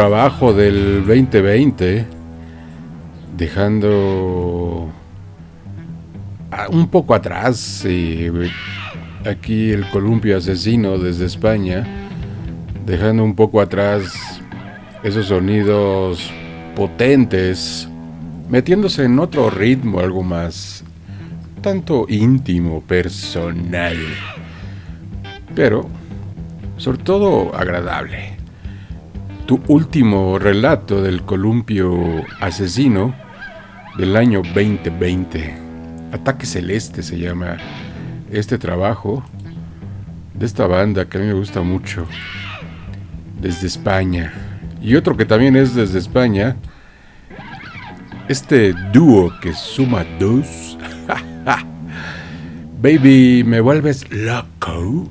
Trabajo del 2020, dejando un poco atrás aquí el columpio asesino desde España, dejando un poco atrás esos sonidos potentes, metiéndose en otro ritmo, algo más, tanto íntimo, personal, pero sobre todo agradable. Tu último relato del columpio asesino del año 2020. Ataque Celeste se llama este trabajo de esta banda que a mí me gusta mucho. Desde España. Y otro que también es desde España. Este dúo que suma dos. Baby, me vuelves loco.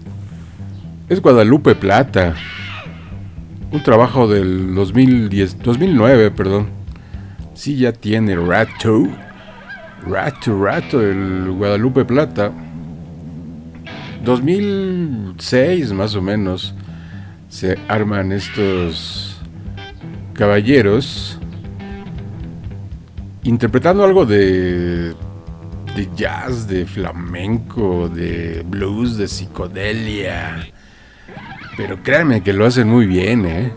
Es Guadalupe Plata. Un trabajo del 2010, 2009, perdón. Sí, ya tiene rato. Rato, rato, el Guadalupe Plata. 2006 más o menos se arman estos caballeros interpretando algo de de jazz, de flamenco, de blues, de psicodelia. Pero créanme que lo hacen muy bien, ¿eh?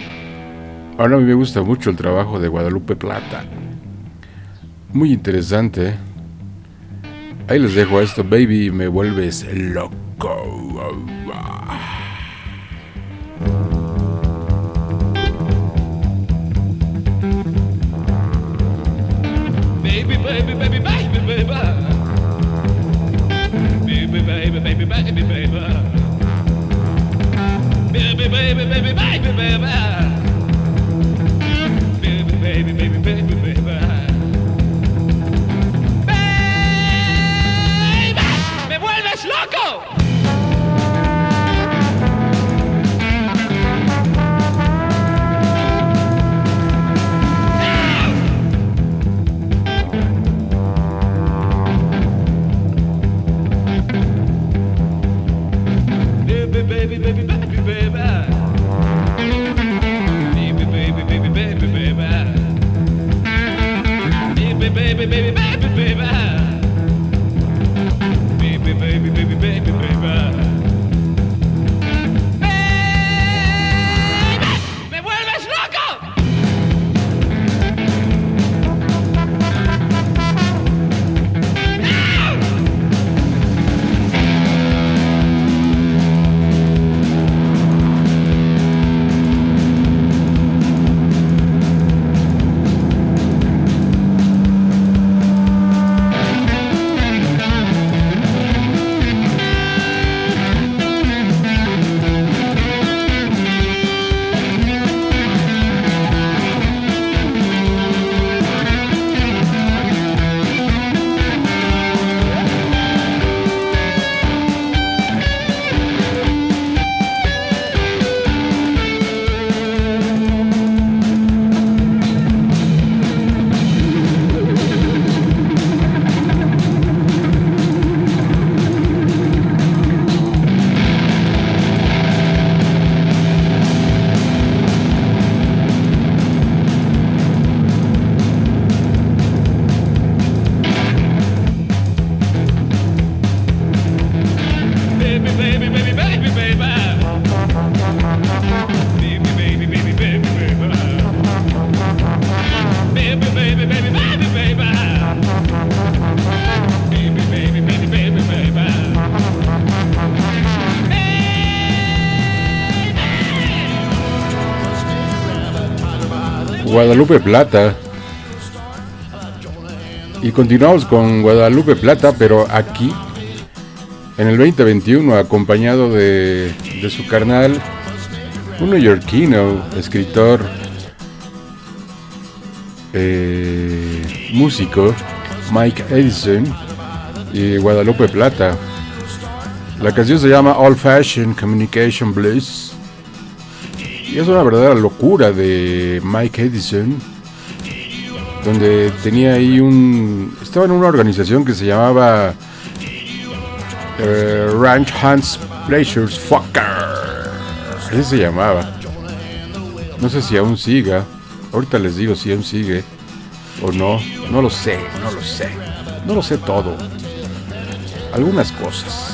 Ahora a mí me gusta mucho el trabajo de Guadalupe Plata. Muy interesante. Ahí les dejo esto, baby, me vuelves loco. Baby, baby, baby, baby, baby. baby, baby, baby, baby. Baby, baby, baby, baby, baby. Baby, baby, baby, baby, baby. Guadalupe Plata. Y continuamos con Guadalupe Plata, pero aquí, en el 2021, acompañado de, su carnal, un neoyorquino, escritor, eh, músico, Mike Edison, y Guadalupe Plata. La canción se llama Old Fashioned Communication Blues. Y es una verdadera locura de Mike Edison, donde tenía ahí un... Estaba en una organización que se llamaba eh, Ranch Hands Pleasures Fucker. Así se llamaba. No sé si aún siga. Ahorita les digo si aún sigue o no. No lo sé, no lo sé. No lo sé todo. Algunas cosas.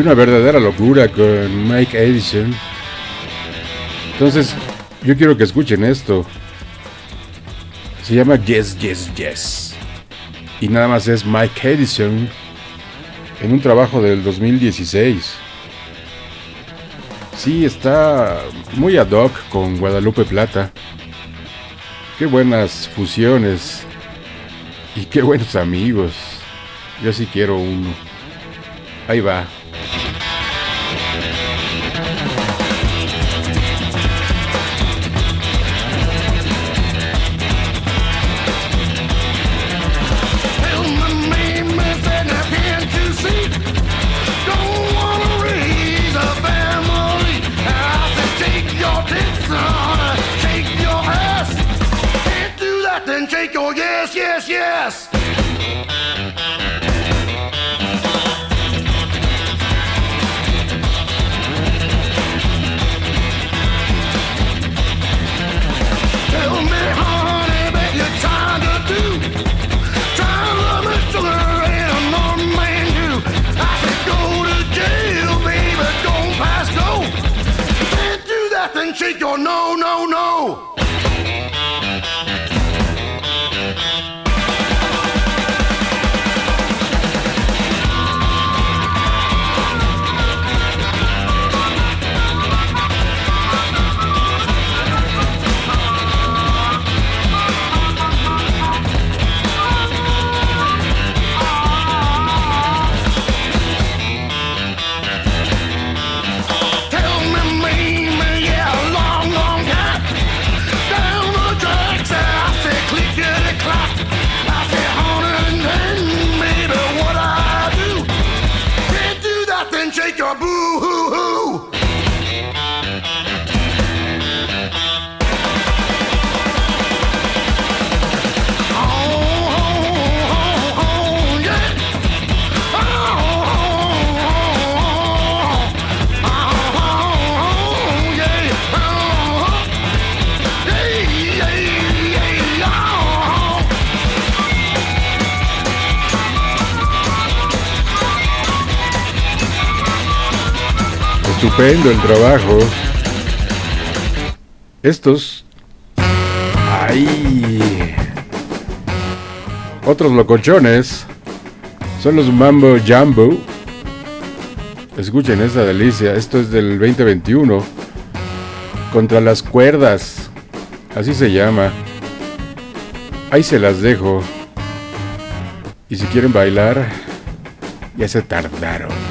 Una verdadera locura con Mike Edison. Entonces, yo quiero que escuchen esto. Se llama Yes, Yes, Yes. Y nada más es Mike Edison en un trabajo del 2016. Sí, está muy ad hoc con Guadalupe Plata. Qué buenas fusiones. Y qué buenos amigos. Yo sí quiero uno. Ahí va. Then shake your yes, yes, yes. Estupendo el trabajo. Estos. Ahí. Otros locochones. Son los Mambo Jumbo. Escuchen esta delicia. Esto es del 2021. Contra las cuerdas. Así se llama. Ahí se las dejo. Y si quieren bailar, ya se tardaron.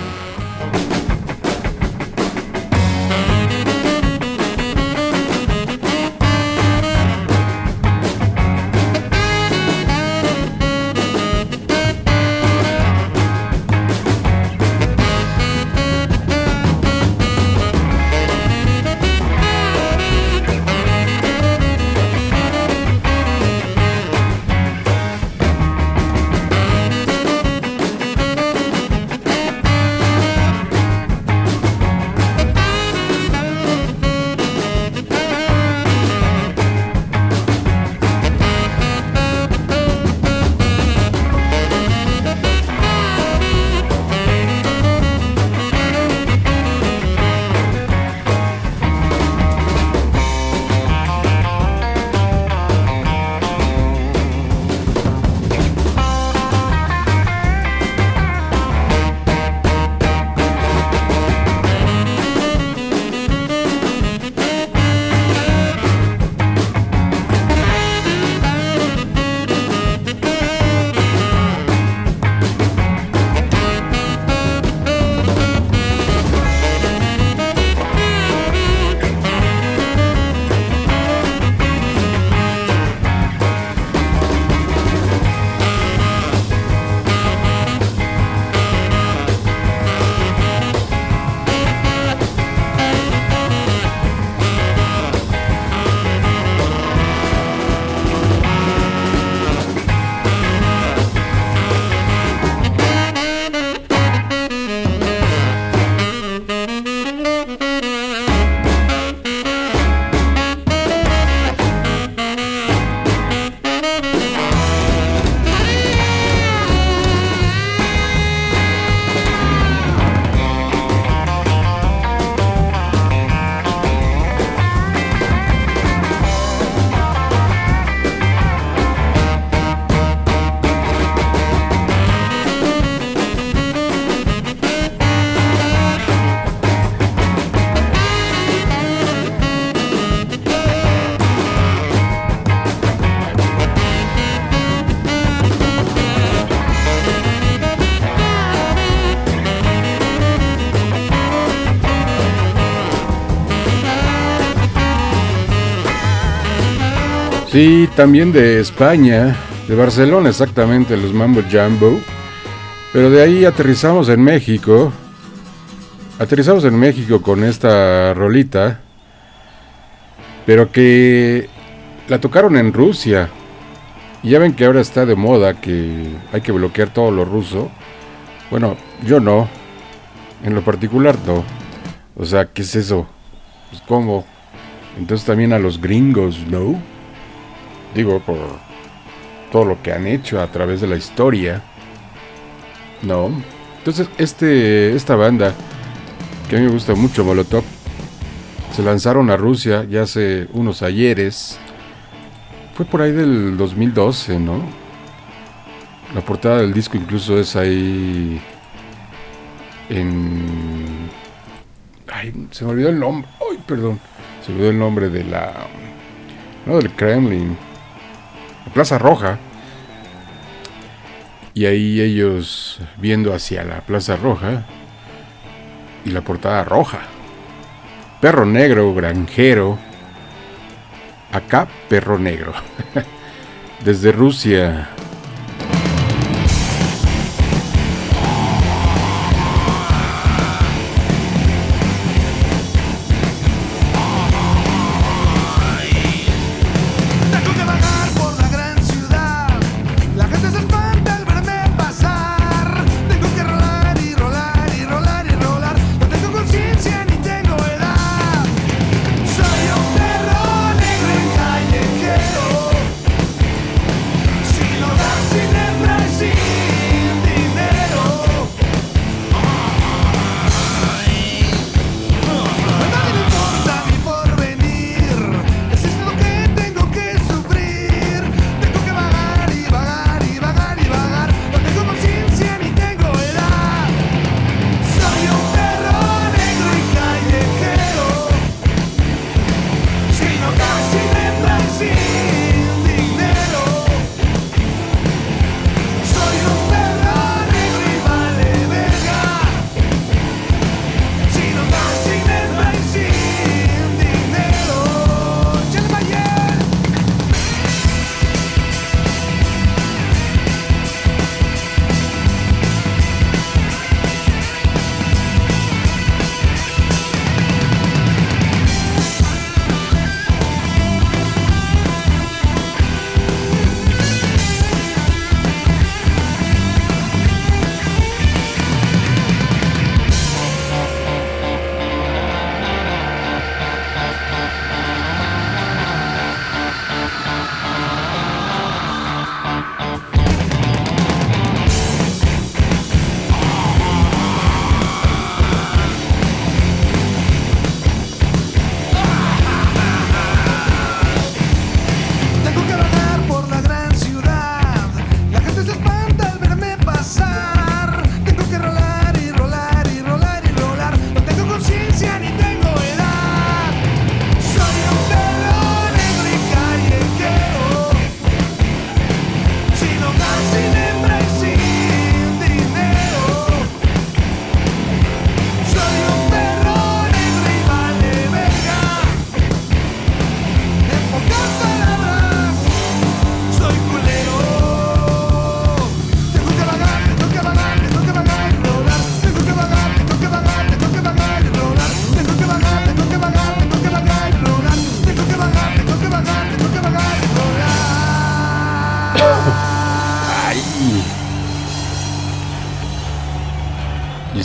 También de España, de Barcelona exactamente, los Mambo Jambo. Pero de ahí aterrizamos en México. Aterrizamos en México con esta rolita. Pero que la tocaron en Rusia. Y ya ven que ahora está de moda que hay que bloquear todo lo ruso. Bueno, yo no. En lo particular no. O sea, ¿qué es eso? Pues cómo. Entonces también a los gringos, ¿no? Digo, por todo lo que han hecho a través de la historia. No. Entonces, este, esta banda, que a mí me gusta mucho, Molotov, se lanzaron a Rusia ya hace unos ayeres. Fue por ahí del 2012, ¿no? La portada del disco incluso es ahí en... Ay, se me olvidó el nombre. Ay, perdón. Se me olvidó el nombre de la... No, del Kremlin. La Plaza Roja. Y ahí ellos viendo hacia la Plaza Roja. Y la portada roja. Perro negro, granjero. Acá, perro negro. Desde Rusia.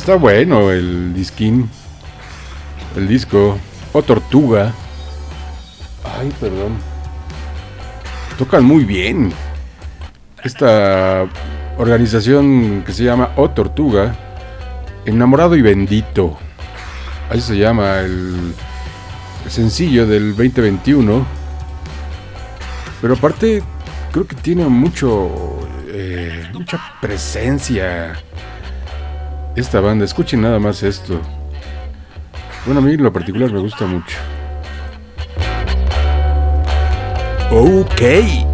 Está bueno el disquín. El disco. O Tortuga. Ay, perdón. Tocan muy bien. Esta organización que se llama O Tortuga. Enamorado y bendito. Así se llama el, el sencillo del 2021. Pero aparte, creo que tiene mucho. eh, mucha presencia. Esta banda. Escuchen nada más esto. Bueno, a mí lo particular me gusta mucho. Ok.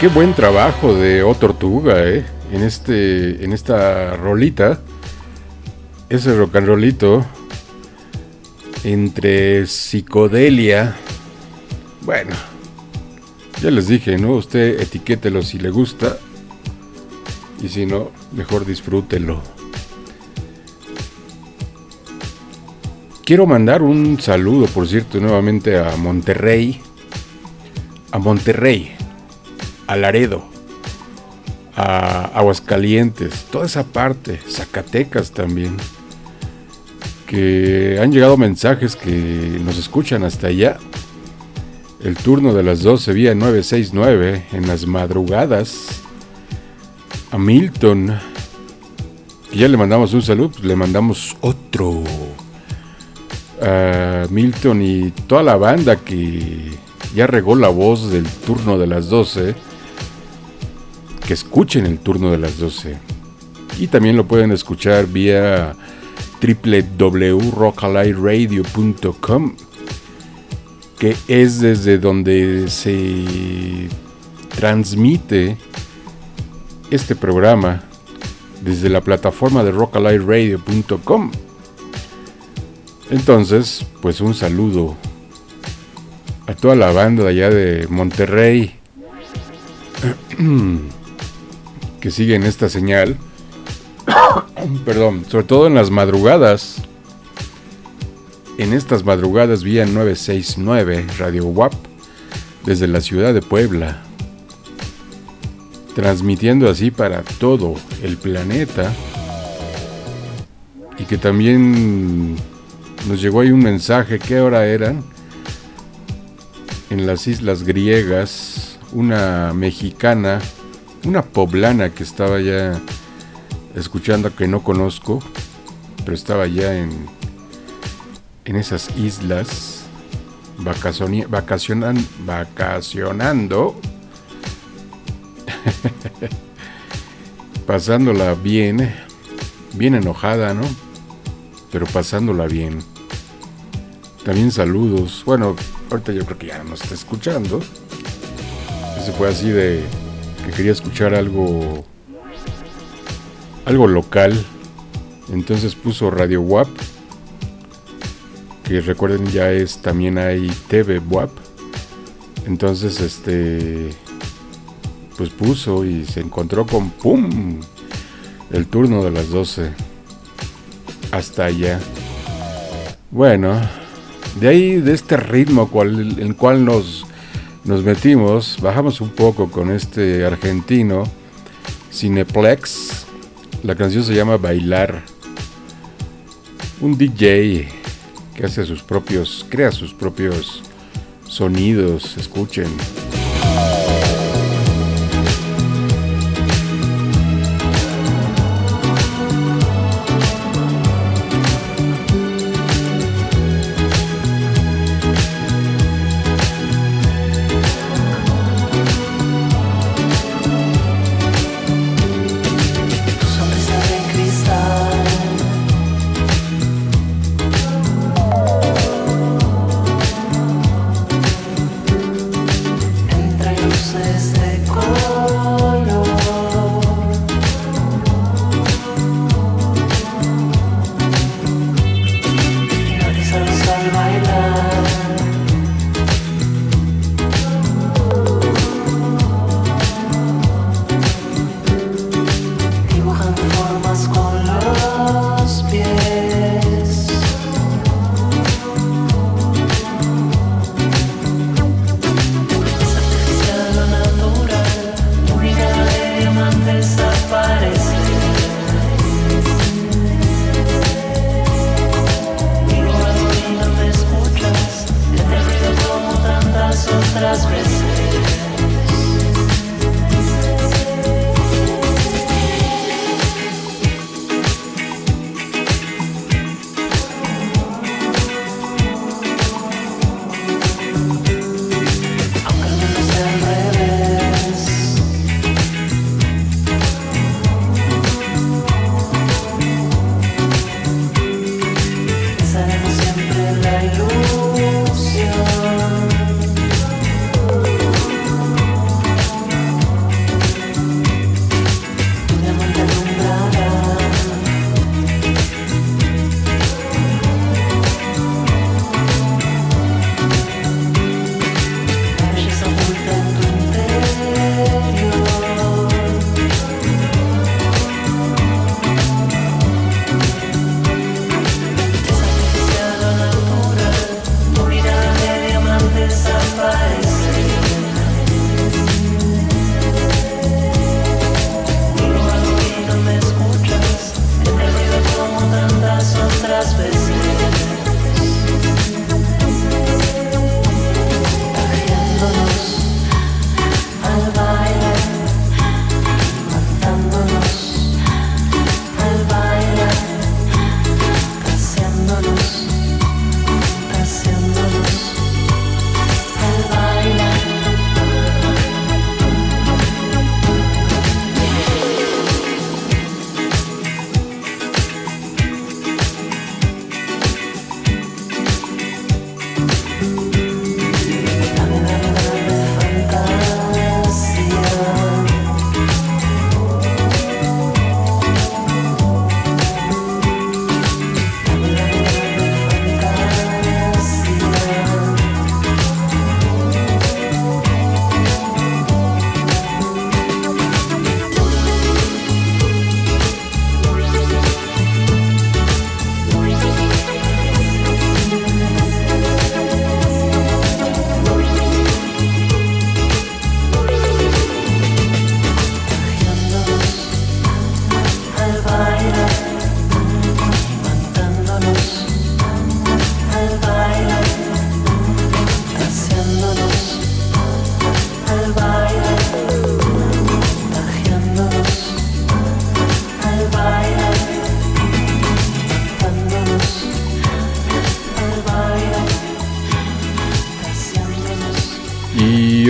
Qué buen trabajo de O Tortuga, ¿eh? En, este, en esta rolita. Ese rock and rollito. Entre psicodelia. Bueno. Ya les dije, ¿no? Usted etiquételo si le gusta. Y si no, mejor disfrútelo. Quiero mandar un saludo, por cierto, nuevamente a Monterrey. A Monterrey. A Laredo. A Aguascalientes. Toda esa parte. Zacatecas también. Que han llegado mensajes que nos escuchan hasta allá. El turno de las 12 vía 969 en las madrugadas. A Milton. Que ya le mandamos un saludo, pues le mandamos otro. A Milton y toda la banda que ya regó la voz del turno de las 12. Que escuchen el turno de las 12. Y también lo pueden escuchar vía www.rockaliradio.com que es desde donde se transmite este programa desde la plataforma de rockaliradio.com. Entonces, pues un saludo a toda la banda allá de Monterrey que siguen esta señal. Perdón, sobre todo en las madrugadas. En estas madrugadas vía 969 Radio WAP desde la ciudad de Puebla. Transmitiendo así para todo el planeta. Y que también nos llegó ahí un mensaje, ¿qué hora eran? En las islas griegas, una mexicana, una poblana que estaba ya escuchando que no conozco, pero estaba ya en, en esas islas vacacionan- vacacionando, pasándola bien, bien enojada, ¿no? Pero pasándola bien. También saludos. Bueno, ahorita yo creo que ya no está escuchando. Ese fue así de que quería escuchar algo algo local. Entonces puso Radio WAP. Que recuerden ya es también hay TV WAP. Entonces este pues puso y se encontró con pum el turno de las 12 hasta allá. Bueno, de ahí de este ritmo cual, el cual nos nos metimos, bajamos un poco con este argentino Cineplex. La canción se llama Bailar. Un DJ que hace sus propios, crea sus propios sonidos, escuchen.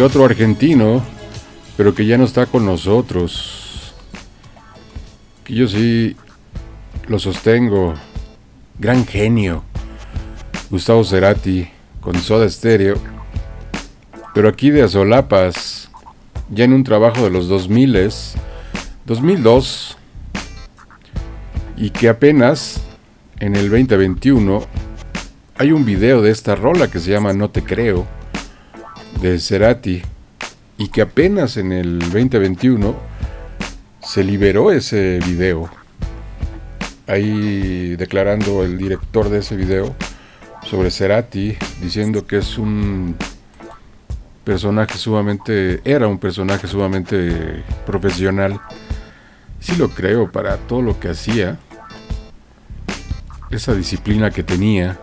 Otro argentino, pero que ya no está con nosotros. Que yo sí lo sostengo. Gran genio. Gustavo Cerati con Soda Stereo. Pero aquí de Azolapas, ya en un trabajo de los 2000 2002, y que apenas en el 2021 hay un video de esta rola que se llama No te creo de Cerati y que apenas en el 2021 se liberó ese video. Ahí declarando el director de ese video sobre Cerati, diciendo que es un personaje sumamente, era un personaje sumamente profesional. Sí lo creo para todo lo que hacía, esa disciplina que tenía,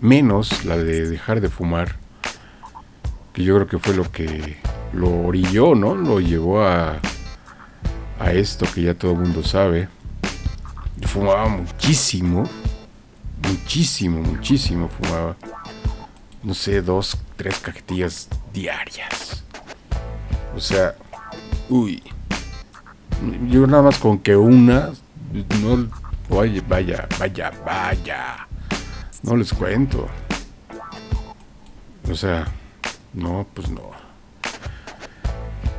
menos la de dejar de fumar, yo creo que fue lo que lo orilló, ¿no? Lo llevó a, a esto que ya todo el mundo sabe. Fumaba muchísimo, muchísimo, muchísimo fumaba. No sé, dos, tres cajetillas diarias. O sea, uy. Yo nada más con que una, no, vaya, vaya, vaya, vaya. No les cuento. O sea, no, pues no.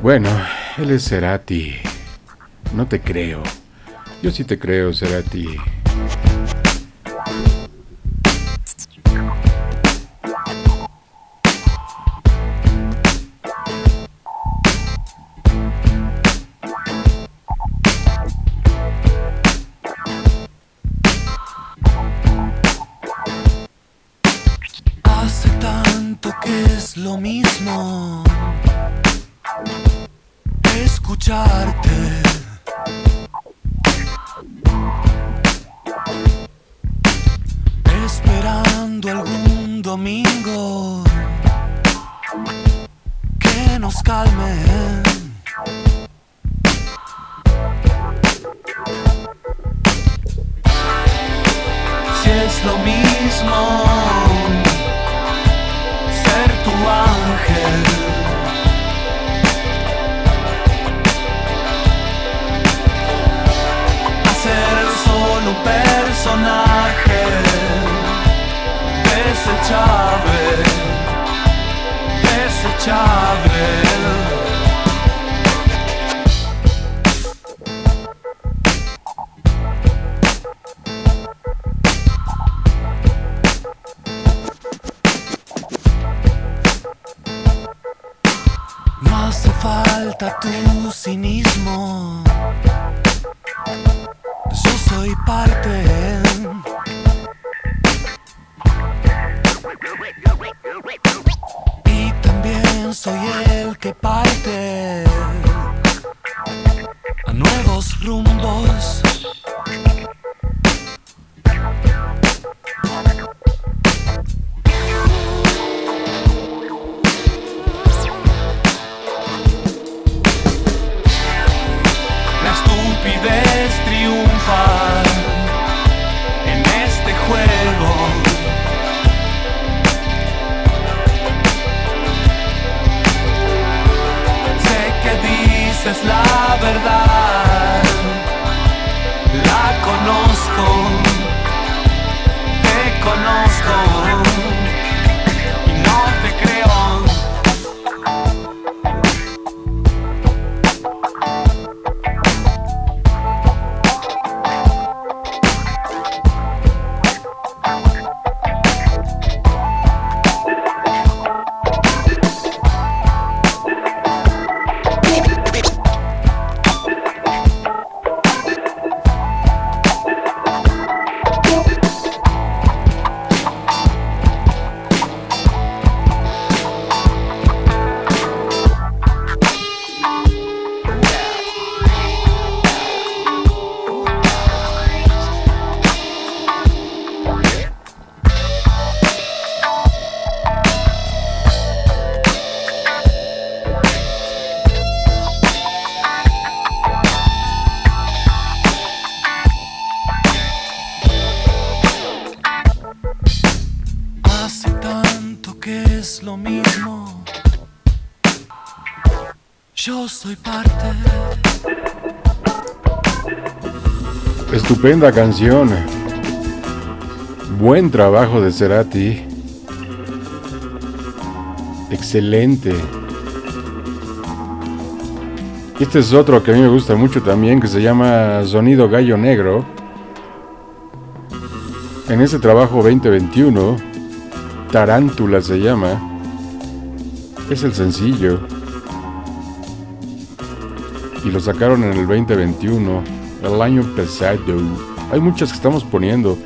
Bueno, él es Cerati. No te creo. Yo sí te creo, Cerati. Estupenda canción. Buen trabajo de Cerati. Excelente. Este es otro que a mí me gusta mucho también, que se llama Sonido Gallo Negro. En ese trabajo 2021, Tarántula se llama. Es el sencillo. Y lo sacaron en el 2021, el año pasado. Hay muchas que estamos poniendo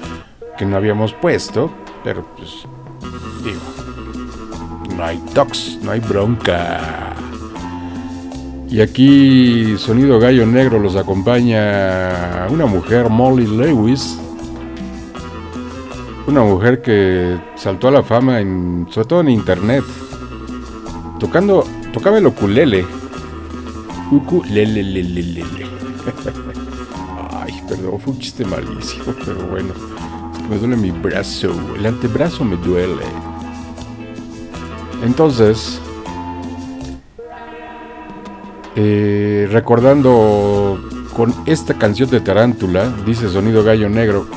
que no habíamos puesto, pero pues digo, no hay tox, no hay bronca. Y aquí Sonido Gallo Negro los acompaña una mujer, Molly Lewis. Una mujer que saltó a la fama, en, sobre todo en internet. Tocando, tocaba el ukulele. Ukulele. Perdón, fue un chiste malísimo, pero bueno. Es que me duele mi brazo. El antebrazo me duele. Entonces, eh, recordando con esta canción de Tarántula, dice Sonido Gallo Negro,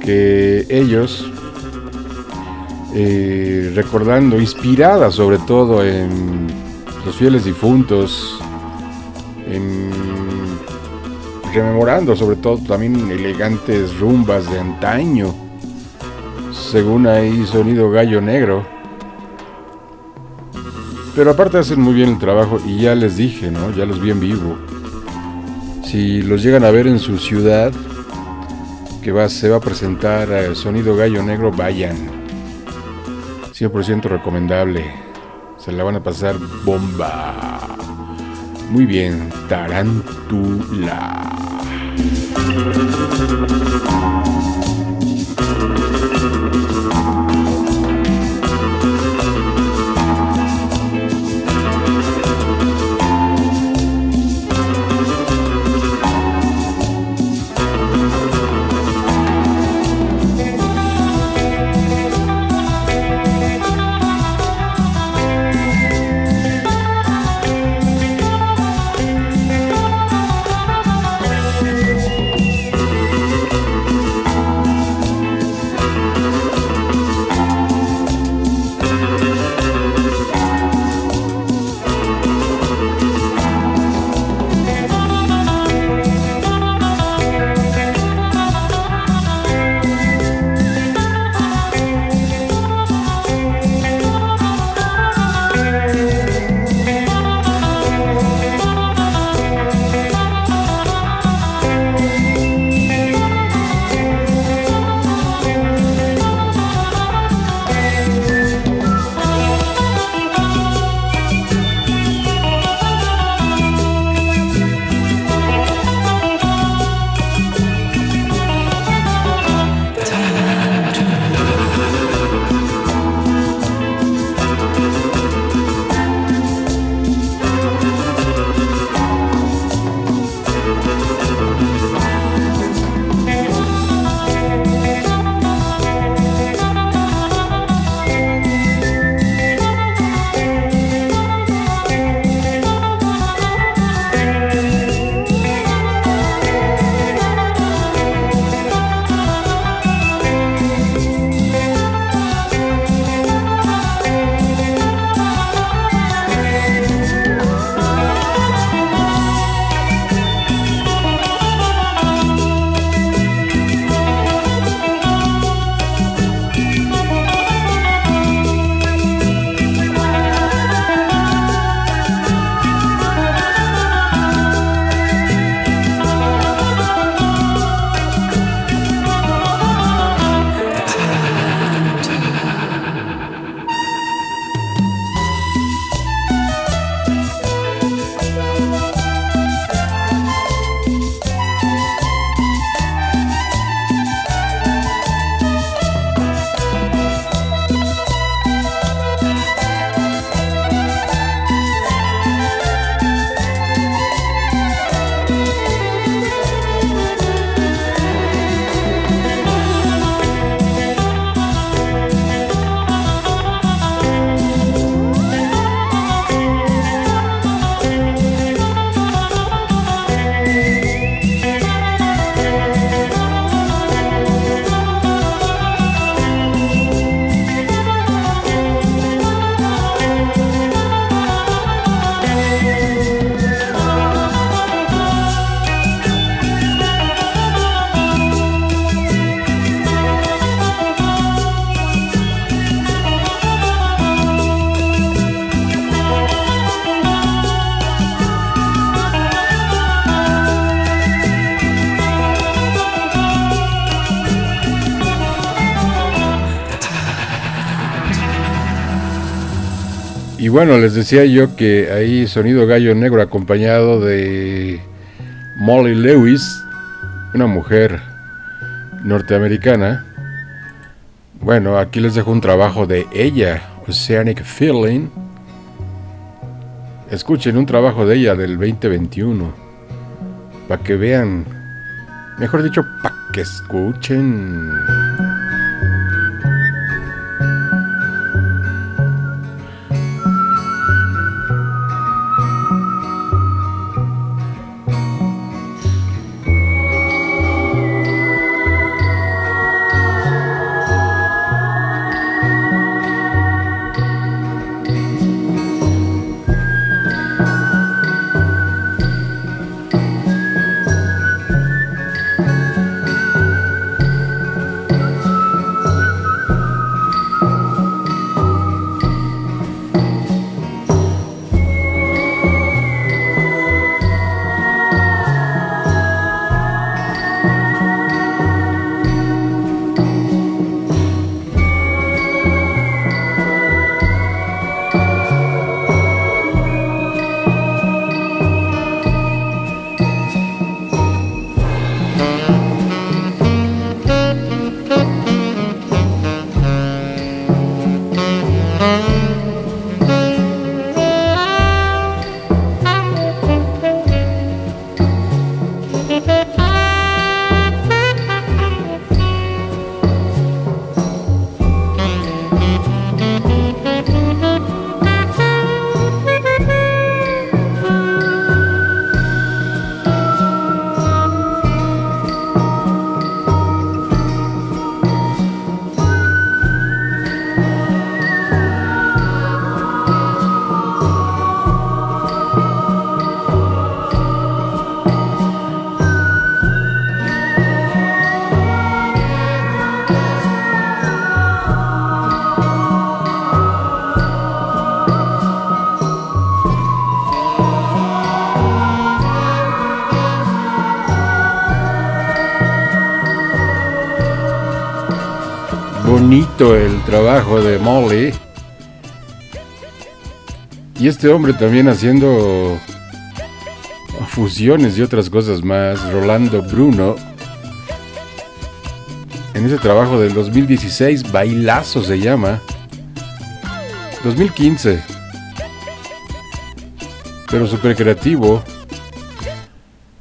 que ellos, eh, recordando, inspirada sobre todo en los fieles difuntos, en rememorando sobre todo también elegantes rumbas de antaño, según ahí Sonido Gallo Negro. Pero aparte hacen muy bien el trabajo y ya les dije, ¿no? Ya los vi en vivo. Si los llegan a ver en su ciudad, que va, se va a presentar a Sonido Gallo Negro, vayan. 100% recomendable. Se la van a pasar bomba. Muy bien, Tarántula. Bueno, les decía yo que ahí sonido gallo negro acompañado de Molly Lewis, una mujer norteamericana. Bueno, aquí les dejo un trabajo de ella, Oceanic Feeling. Escuchen un trabajo de ella del 2021. Para que vean. Mejor dicho, para que escuchen. Y este hombre también haciendo fusiones y otras cosas más. Rolando Bruno. En ese trabajo del 2016, Bailazo se llama. 2015. Pero súper creativo.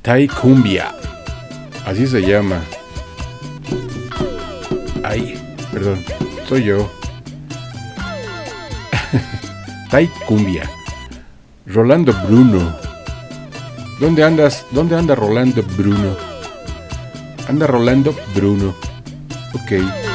Tai Cumbia. Así se llama. Ay, perdón, soy yo. Tai Cumbia. Rolando Bruno. ¿Dónde andas? ¿Dónde anda Rolando Bruno? Anda Rolando Bruno. Ok.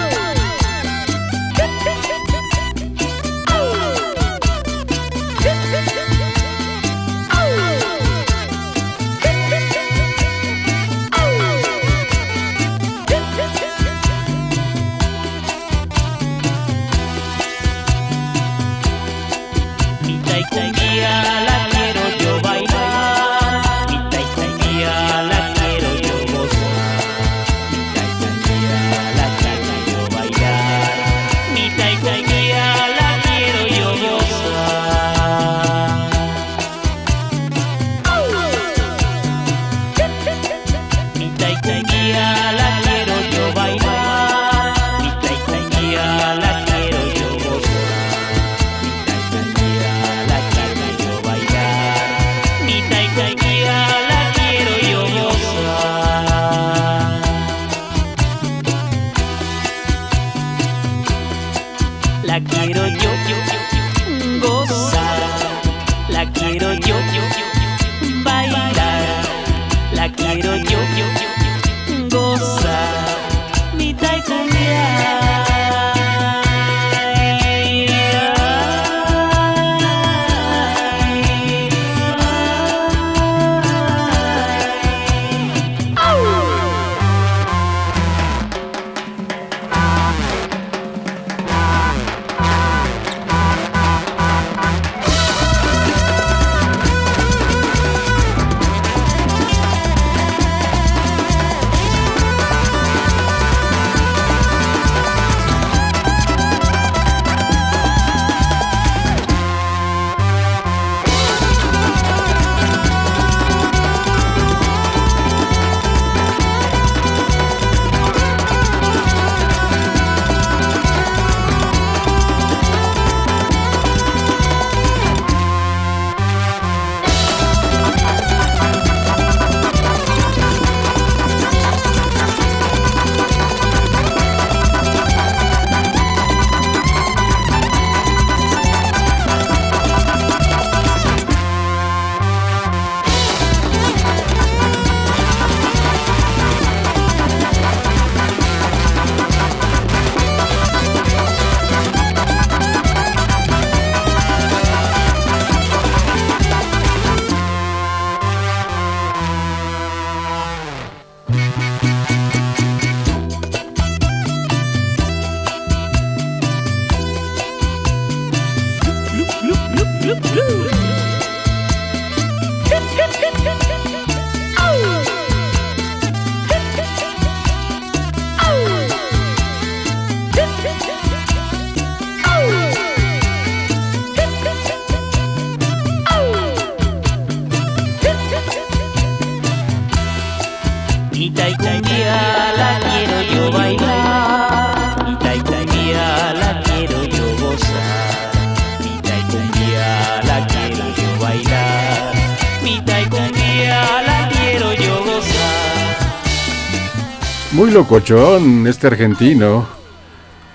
locochón, este argentino,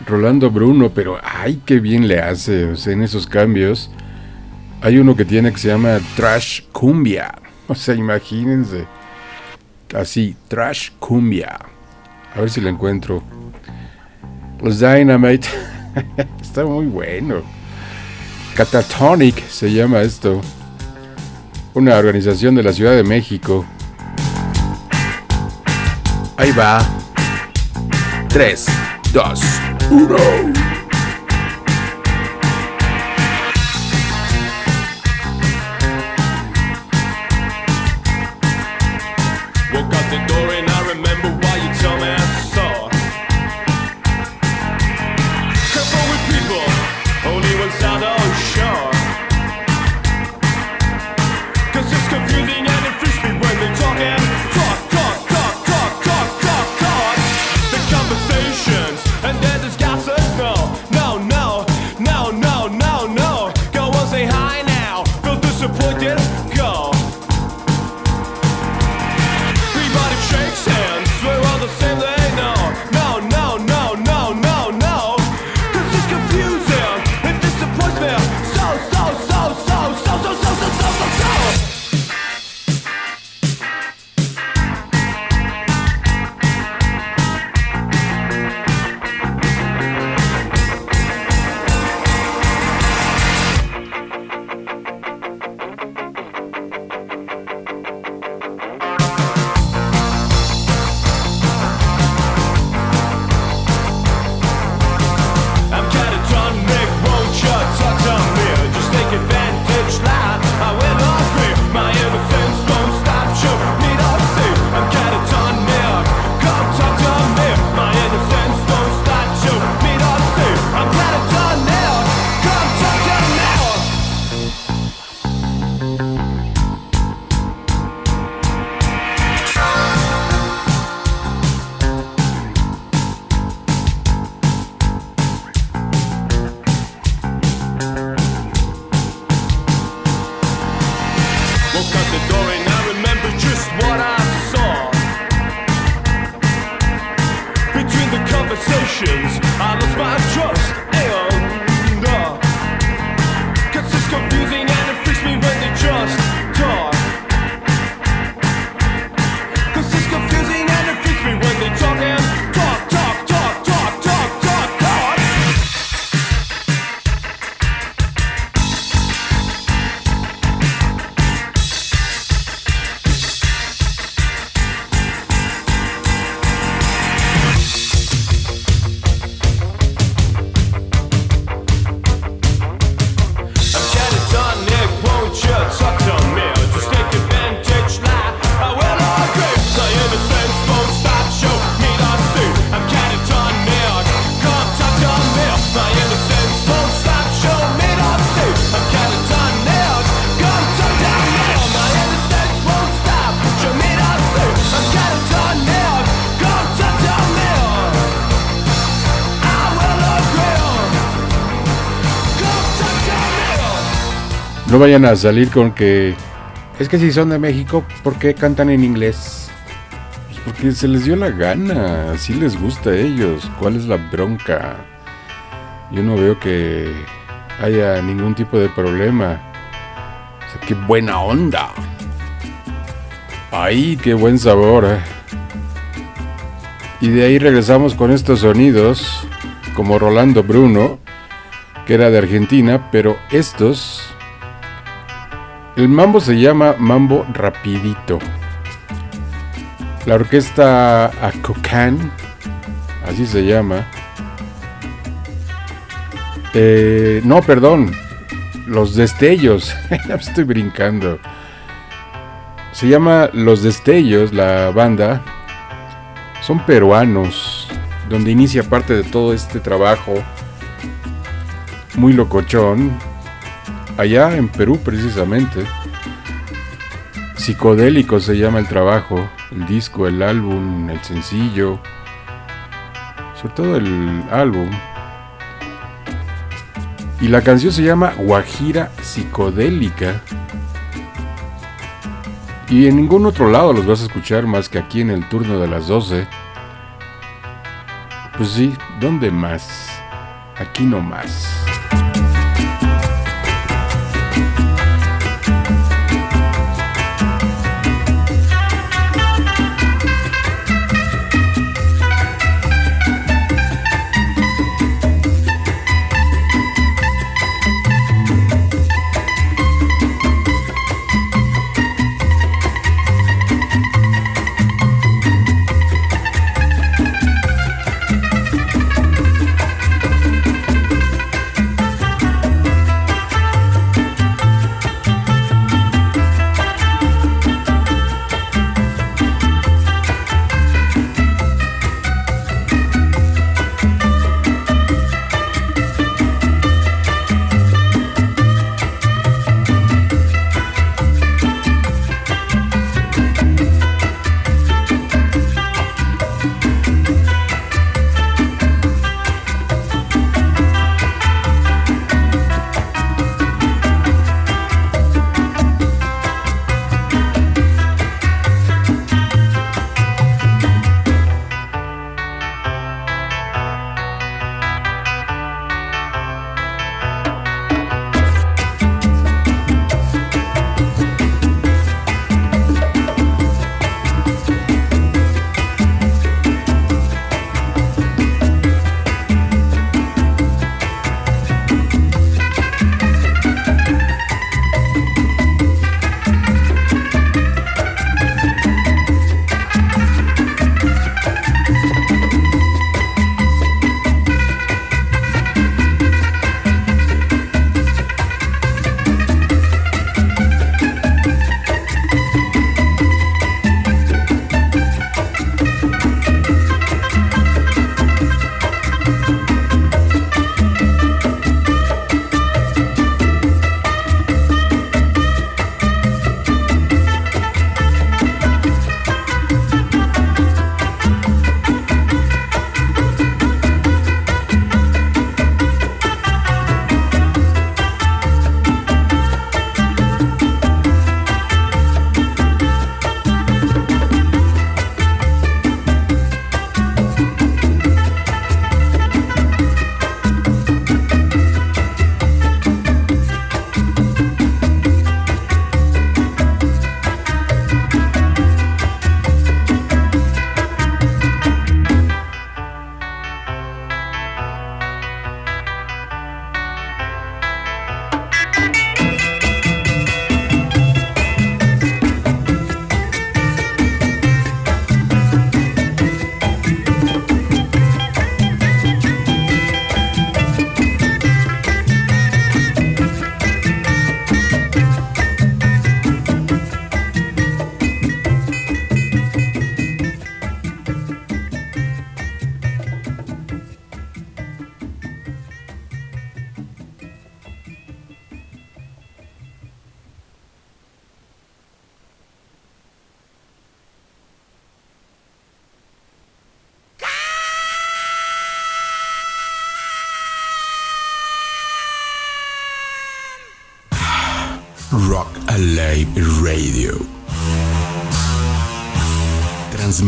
Rolando Bruno, pero ay, qué bien le hace en esos cambios. Hay uno que tiene que se llama Trash Cumbia. O sea, imagínense. Así, Trash Cumbia. A ver si lo encuentro. Los Dynamite. Está muy bueno. Catatonic se llama esto. Una organización de la Ciudad de México. Ahí va. 3, 2, 1. Vayan a salir con que. Es que si son de México, ¿por qué cantan en inglés? Pues porque se les dio la gana, así les gusta a ellos. ¿Cuál es la bronca? Yo no veo que haya ningún tipo de problema. Qué buena onda. Ay, qué buen sabor. ¿eh? Y de ahí regresamos con estos sonidos, como Rolando Bruno, que era de Argentina, pero estos el mambo se llama Mambo Rapidito. La orquesta Acocan, así se llama. Eh, no, perdón. Los destellos. Estoy brincando. Se llama Los Destellos, la banda. Son peruanos, donde inicia parte de todo este trabajo muy locochón Allá en Perú, precisamente. Psicodélico se llama el trabajo, el disco, el álbum, el sencillo. Sobre todo el álbum. Y la canción se llama Guajira Psicodélica. Y en ningún otro lado los vas a escuchar más que aquí en el turno de las 12. Pues sí, ¿dónde más? Aquí no más.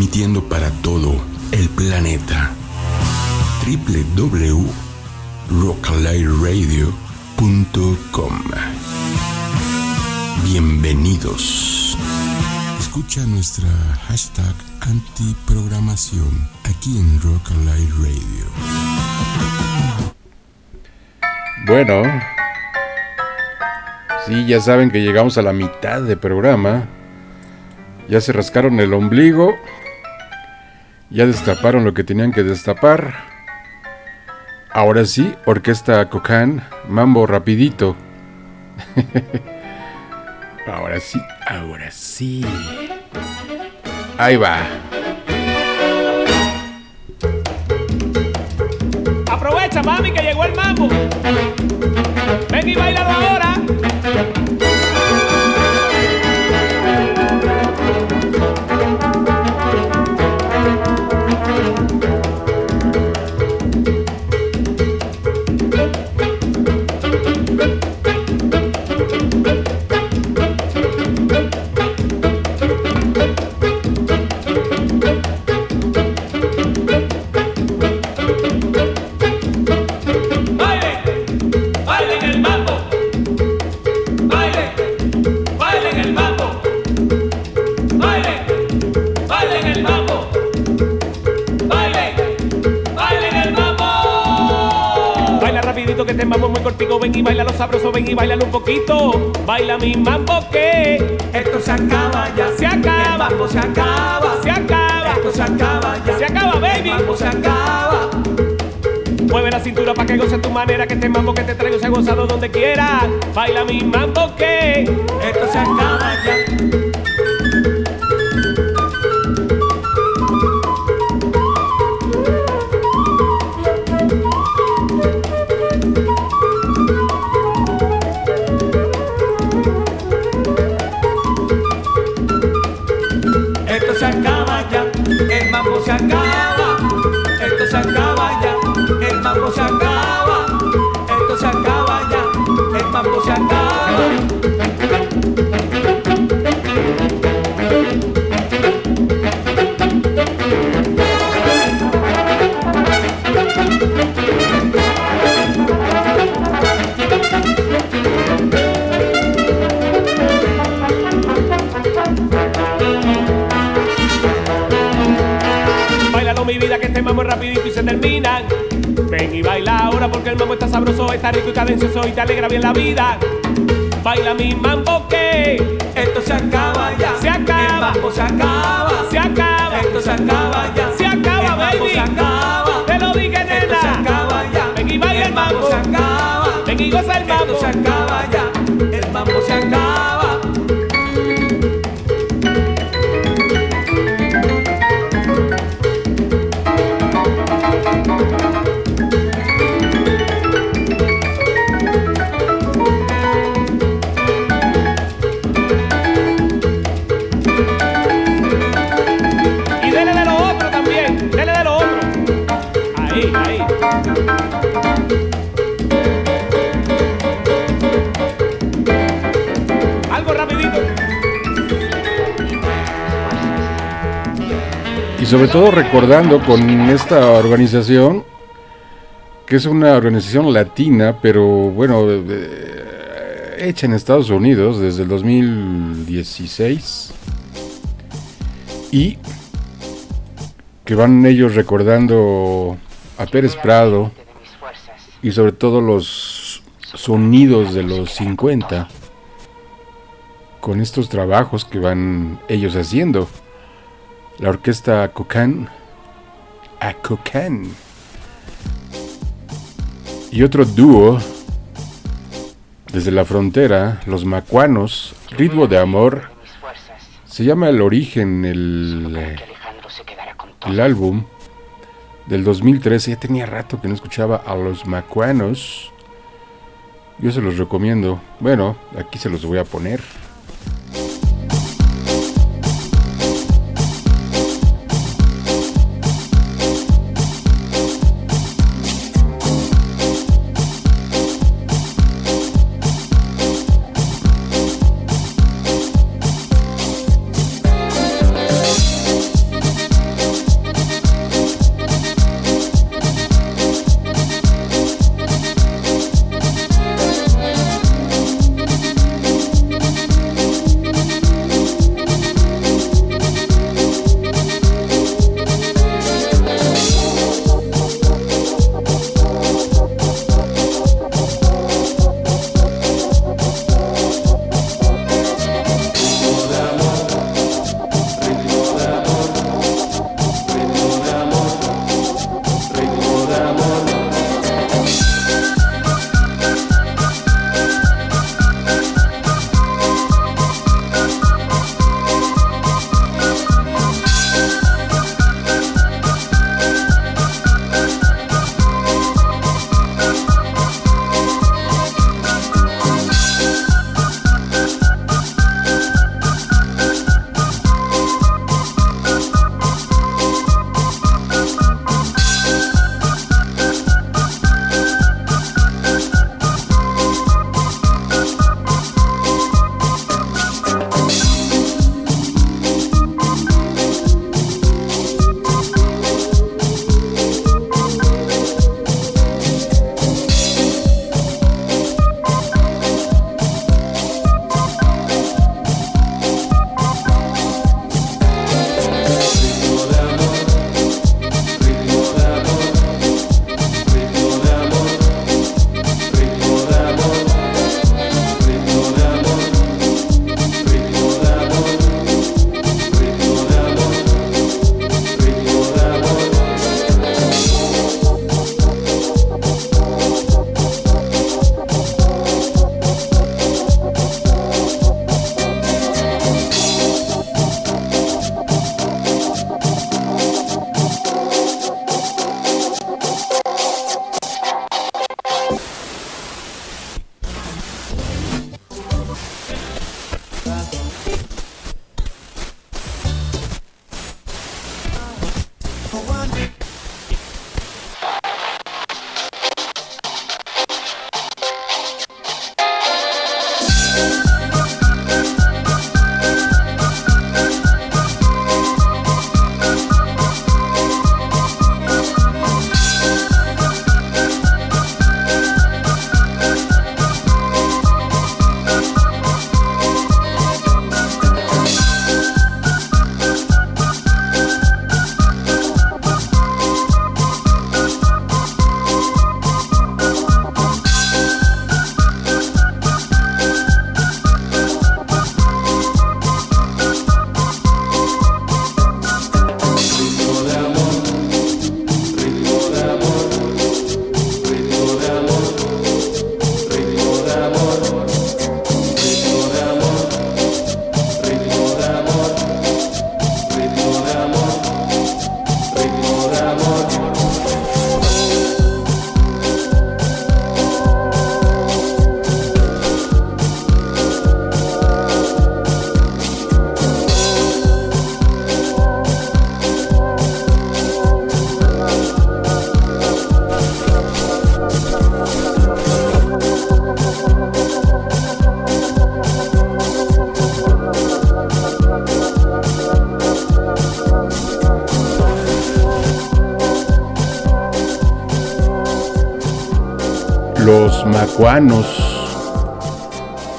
Transmitiendo para todo el planeta. www.rockaliveradio.com. Bienvenidos. Escucha nuestra hashtag antiprogramación aquí en Rock Alive Radio. Bueno, sí, ya saben que llegamos a la mitad de programa. Ya se rascaron el ombligo. Ya destaparon lo que tenían que destapar. Ahora sí, Orquesta Cocan, Mambo Rapidito. Ahora sí, ahora sí. Ahí va. Aprovecha, mami, que llegó el mambo. Ven y bailalo ahora. Manera, que este mambo que te traigo se ha gozado donde quiera. Baila mi mambo que sabroso, está rico y cadencioso y te alegra bien la vida. Baila mi mambo que Esto se acaba ya. Se acaba. El mambo se acaba. se acaba. Esto se acaba ya. Se acaba, el mambo baby. se acaba. Te lo dije, Esto se nena. acaba ya. Ven y baila el mambo. se acaba. Ven y goza el mambo. Esto se acaba ya. El mambo se acaba. Sobre todo recordando con esta organización, que es una organización latina, pero bueno, eh, hecha en Estados Unidos desde el 2016. Y que van ellos recordando a Pérez Prado y sobre todo los sonidos de los 50 con estos trabajos que van ellos haciendo. La orquesta Cocan, a Cocan. Y otro dúo desde la frontera, los macuanos, Ritmo de Amor. Se llama El Origen, el, el álbum del 2013. Ya tenía rato que no escuchaba a los macuanos. Yo se los recomiendo. Bueno, aquí se los voy a poner.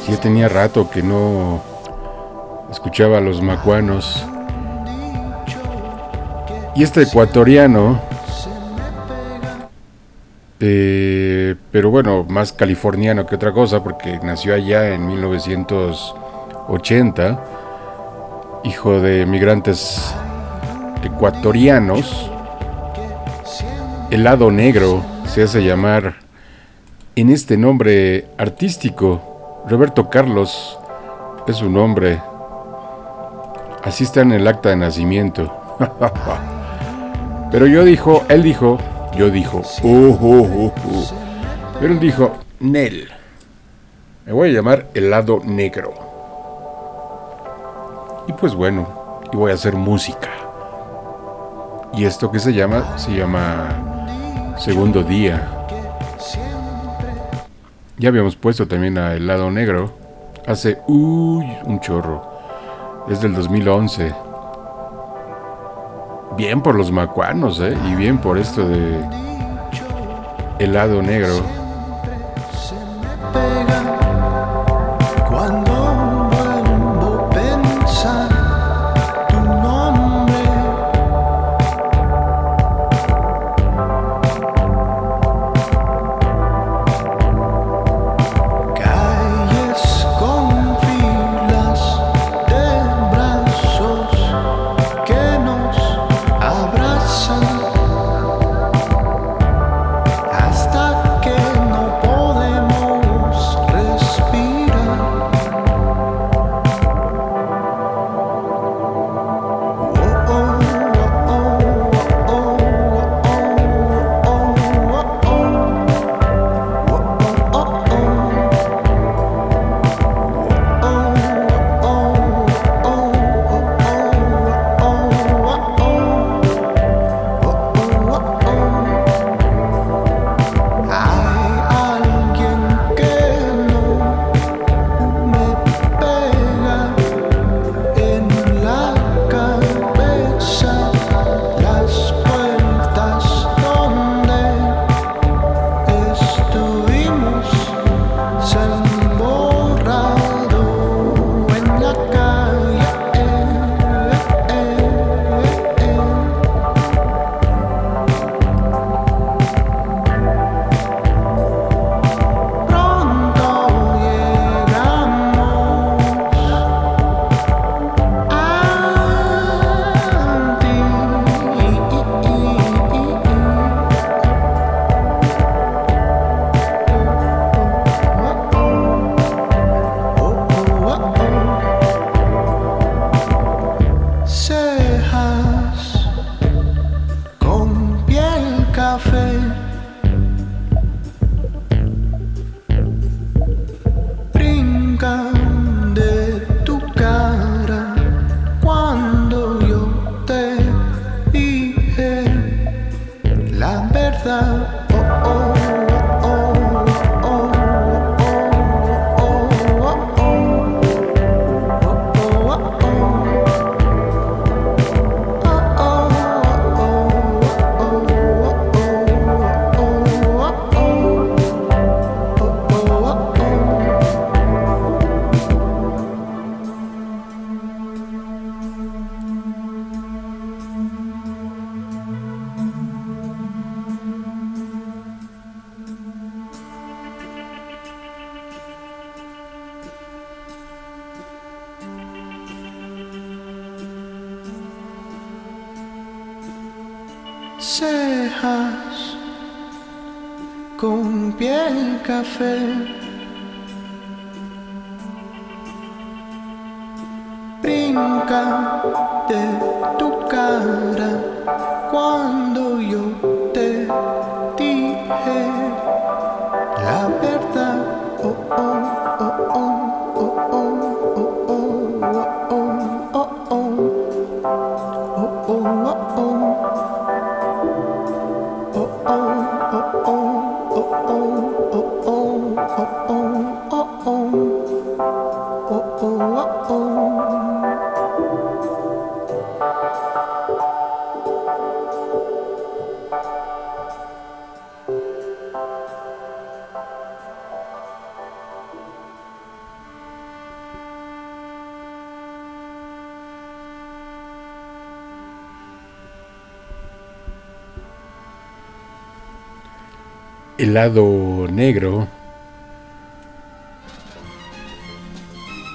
Sí, ya tenía rato que no escuchaba a los Macuanos. Y este ecuatoriano, eh, pero bueno, más californiano que otra cosa, porque nació allá en 1980, hijo de migrantes ecuatorianos. El lado negro se hace llamar en este nombre artístico. Roberto Carlos es su nombre. Así está en el acta de nacimiento. Pero yo dijo, él dijo, yo dijo, uh, uh, uh. Pero él dijo, Nel. Me voy a llamar el lado negro. Y pues bueno, y voy a hacer música. Y esto que se llama, se llama Segundo Día. Ya habíamos puesto también a El lado negro. Hace, un chorro. Es del 2011. Bien por los macuanos, ¿eh? Y bien por esto de El lado negro. own. suffer lado negro.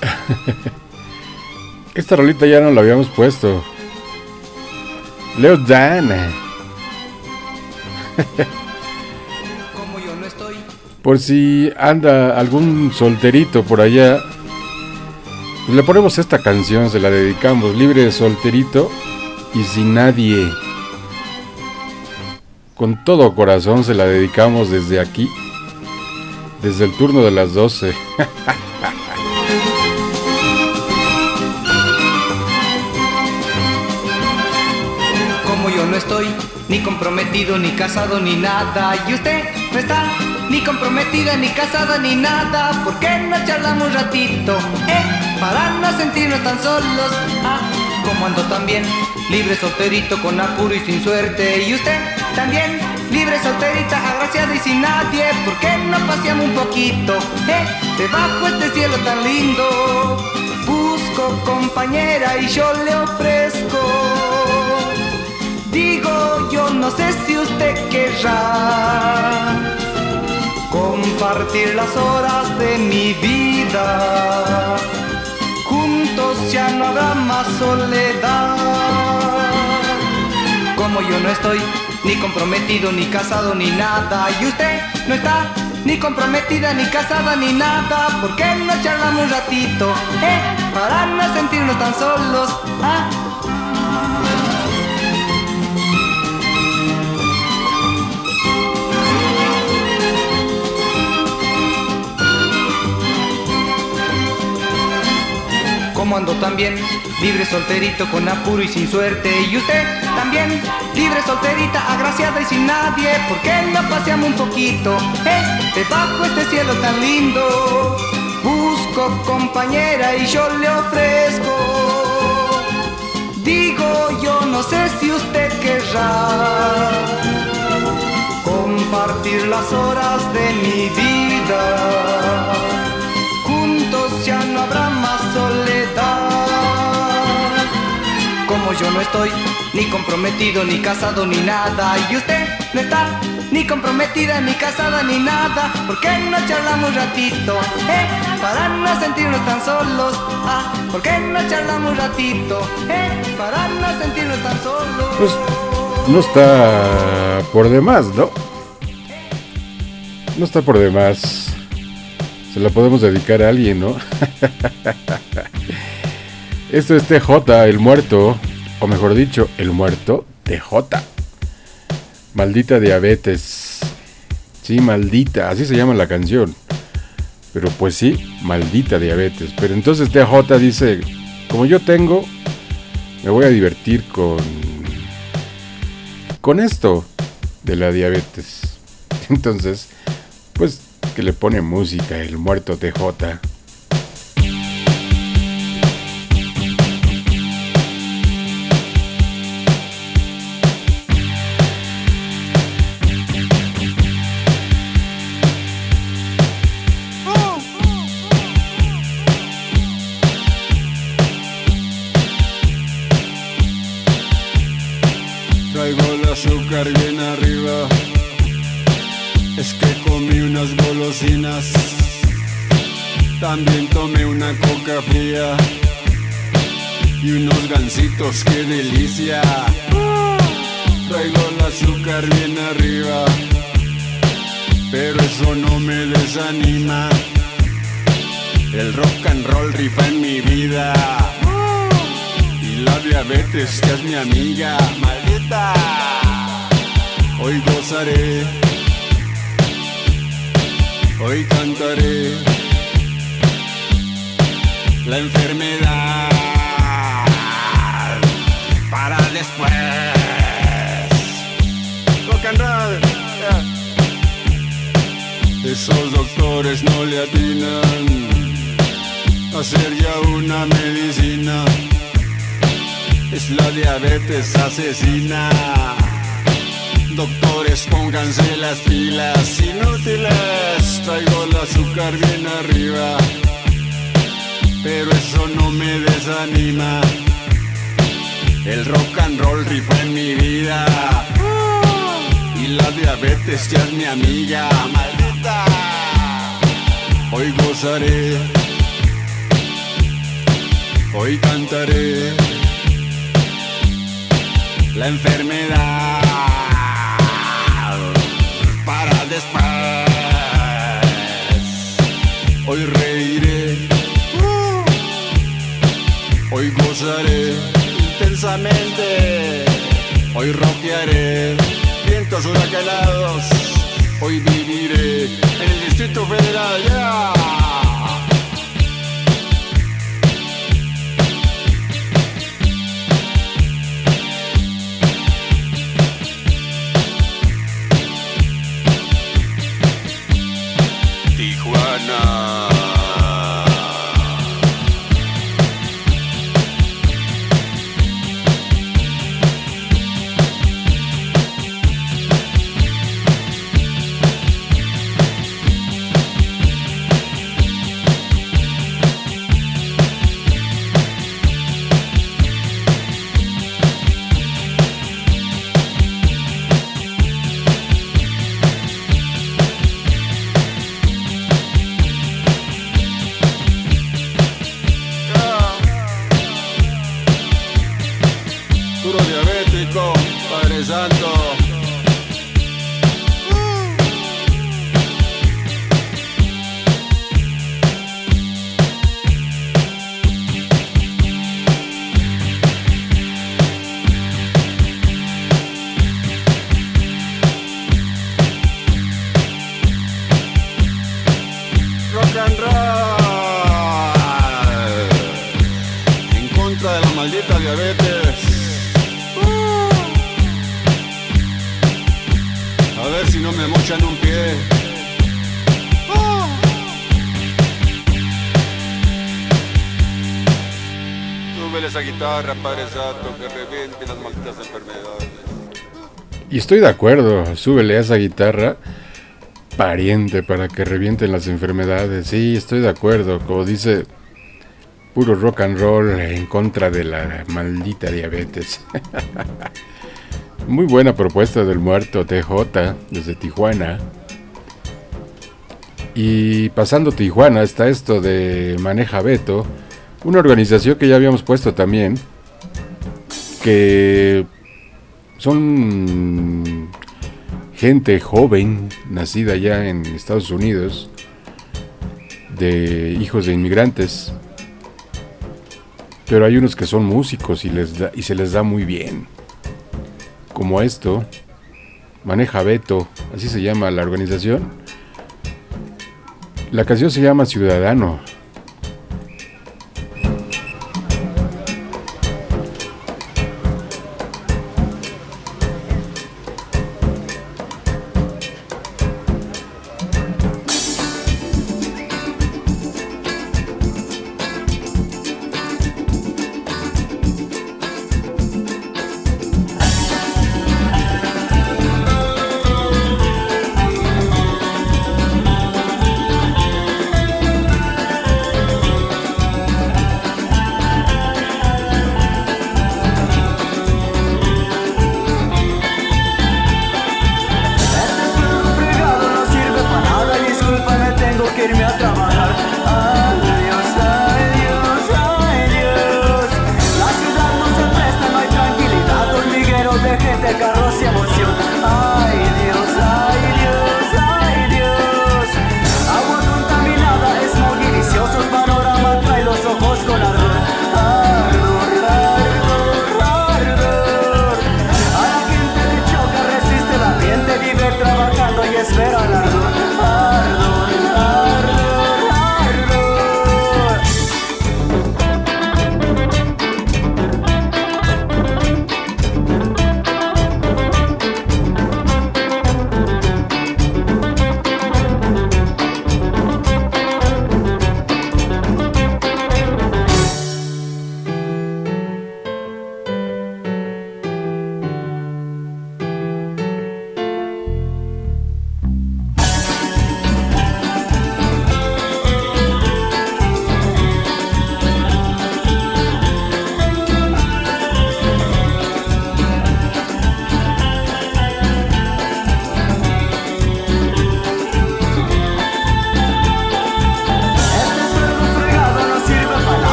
Esta rolita ya no la habíamos puesto. Leo Dan. Por si anda algún solterito por allá, pues le ponemos esta canción, se la dedicamos, libre de solterito y sin nadie. Con todo corazón se la dedicamos desde aquí, desde el turno de las 12. como yo no estoy ni comprometido, ni casado, ni nada. Y usted no está ni comprometida, ni casada, ni nada. ¿Por qué no charlamos un ratito? Eh, para no sentirnos tan solos. Ah, como ando también, libre solterito, con apuro y sin suerte. Y usted también, libre solterita, agraciada y sin nadie. ¿Por qué no paseamos un poquito? Eh, debajo este cielo tan lindo. Busco compañera y yo le ofrezco. Digo, yo no sé si usted querrá compartir las horas de mi vida. Juntos ya no habrá más soledad. Como yo no estoy ni comprometido, ni casado, ni nada. Y usted no está ni comprometida, ni casada, ni nada. ¿Por qué no charlamos un ratito? Eh, para no sentirnos tan solos. Ah. como ando también, libre solterito con apuro y sin suerte. Y usted también, libre solterita, agraciada y sin nadie. ¿Por qué no paseamos un poquito? Eh, debajo este cielo tan lindo. Busco compañera y yo le ofrezco. Digo, yo no sé si usted querrá compartir las horas de mi vida. Juntos ya no habrá más soledad. Yo no estoy ni comprometido, ni casado, ni nada. Y usted no está ni comprometida, ni casada, ni nada. ¿Por qué no charlamos un ratito? Eh, para no sentirnos tan solos. Ah, ¿por qué no charlamos un ratito? Eh, para no sentirnos tan solos. Pues no está por demás, ¿no? No está por demás. Se la podemos dedicar a alguien, ¿no? Esto es TJ, el muerto, o mejor dicho, el muerto TJ. Maldita diabetes. Sí, maldita, así se llama la canción. Pero pues sí, maldita diabetes. Pero entonces TJ dice, como yo tengo, me voy a divertir con con esto de la diabetes. Entonces, pues que le pone música el muerto TJ. También tomé una coca fría. Y unos gansitos, qué delicia. Traigo el azúcar bien arriba. Pero eso no me desanima. El rock and roll rifa en mi vida. Y la diabetes que es mi amiga, maldita. Hoy gozaré, hoy cantaré. La enfermedad para después. Rock and. Esos doctores no le atinan a hacer ya una medicina es la diabetes asesina. Doctores, pónganse las pilas inútiles. Traigo el azúcar bien arriba, pero eso no me desanima. El rock and roll rifa en mi vida. Y la diabetes ya es mi amiga, maldita. Hoy gozaré, hoy cantaré la enfermedad para después. Hoy reiré, hoy gozaré intensamente. Hoy rockearé vientos huracanados. Hoy viviré en el Distrito Federal. ya. Tijuana. Y estoy de acuerdo, súbele a esa guitarra pariente para que revienten las enfermedades. Sí, estoy de acuerdo, como dice, puro rock and roll en contra de la maldita diabetes. Muy buena propuesta del muerto TJ desde Tijuana. Y pasando Tijuana está esto de Maneja Beto, una organización que ya habíamos puesto también, que son gente joven, nacida ya en Estados Unidos, de hijos de inmigrantes. Pero hay unos que son músicos y, les y se les da muy bien. Como esto, Maneja Beto, así se llama la organización. La canción se llama. Ciudadano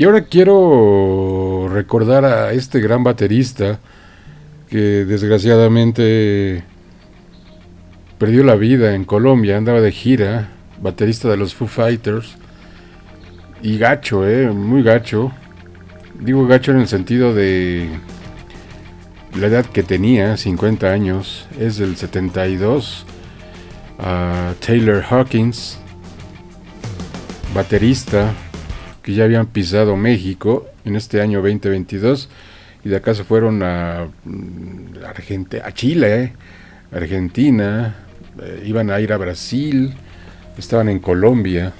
Y ahora quiero recordar a este gran baterista que desgraciadamente perdió la vida en Colombia, andaba de gira, baterista de los Foo Fighters. Y gacho, eh, muy gacho. Digo gacho en el sentido de la edad que tenía, 50 años, es del 72. a Taylor Hawkins, baterista, que ya habían pisado México en este año 2022 y de acá se fueron a, mm, a Chile, eh, Argentina, eh, iban a ir a Brasil, estaban en Colombia.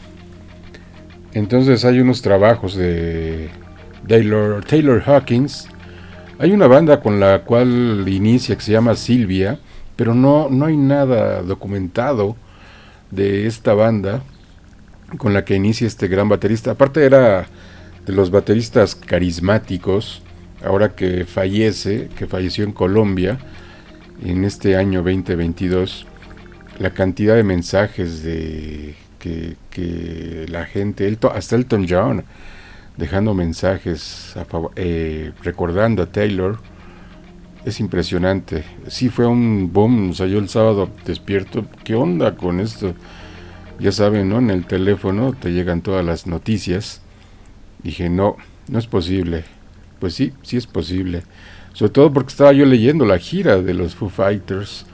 Entonces hay unos trabajos de Taylor, Taylor Hawkins. Hay una banda con la cual inicia que se llama Silvia, pero no, no hay nada documentado de esta banda con la que inicia este gran baterista. Aparte era de los bateristas carismáticos, ahora que fallece, que falleció en Colombia en este año 2022, la cantidad de mensajes de que, la gente, hasta Elton John, dejando mensajes a favor- eh, recordando a Taylor, es impresionante. Sí fue un boom, o sea, yo el sábado despierto, ¿qué onda con esto? Ya saben, ¿no? En el teléfono te llegan todas las noticias. Dije, no, no es posible. Pues sí, sí es posible. Sobre todo porque estaba yo leyendo la gira de los Foo Fighters.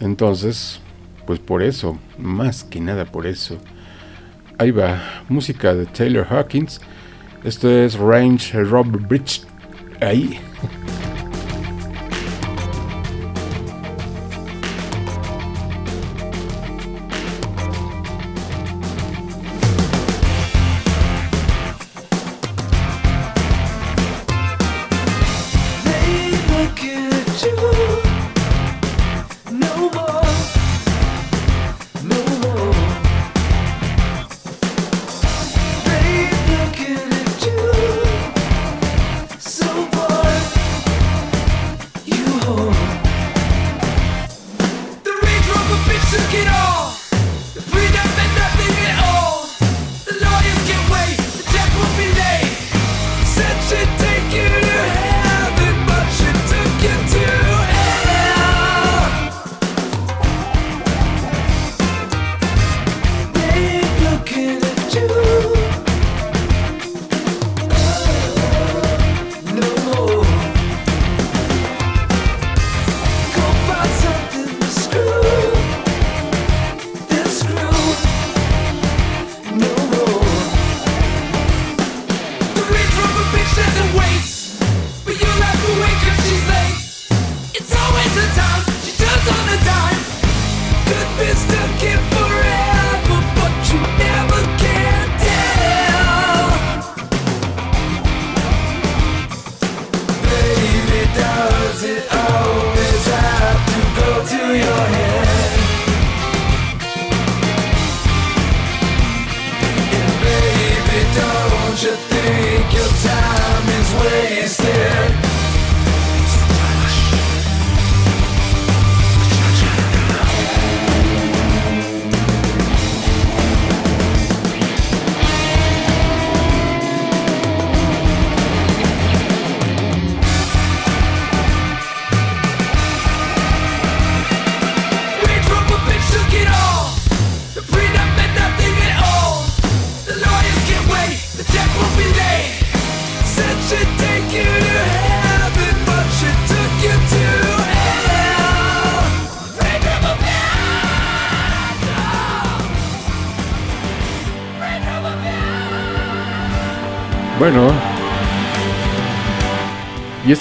Entonces, pues por eso, más que nada por eso. Ahí va, música de Taylor Hawkins. Esto es Range Rob Bridge. Ahí.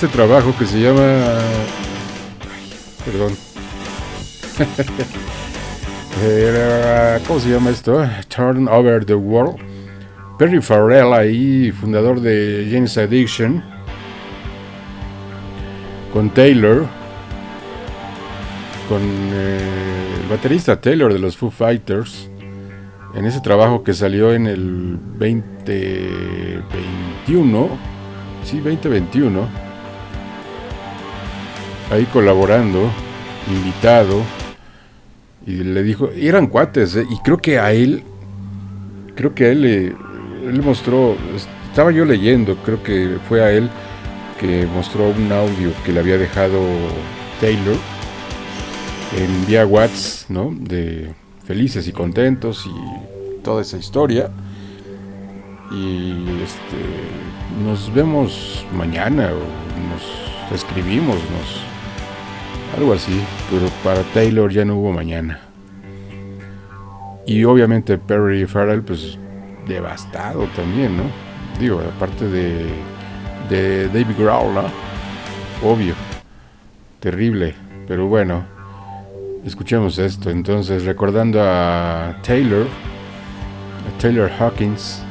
este trabajo que se llama... Perdón. ¿Cómo se llama esto? Turn Over the World. Perry Farrell ahí, fundador de James Addiction. Con Taylor. Con eh, el baterista Taylor de los Foo Fighters. En ese trabajo que salió en el 2021. Sí, 2021. Ahí colaborando, invitado. Y le dijo, eran cuates, ¿eh? y creo que a él, creo que a él le, él mostró, es- estaba yo leyendo, creo que fue a él que mostró un audio que le había dejado Taylor en vía Whats, ¿no? De felices y contentos y toda esa historia. Y este, nos vemos mañana o nos escribimos, nos, algo así. Pero para Taylor ya no hubo mañana. Y obviamente Perry Farrell, pues devastado también, ¿no? Digo, aparte de, de David Grohl, ¿no? Obvio, terrible, pero bueno, escuchemos esto. Entonces, recordando a Taylor, a Taylor Hawkins.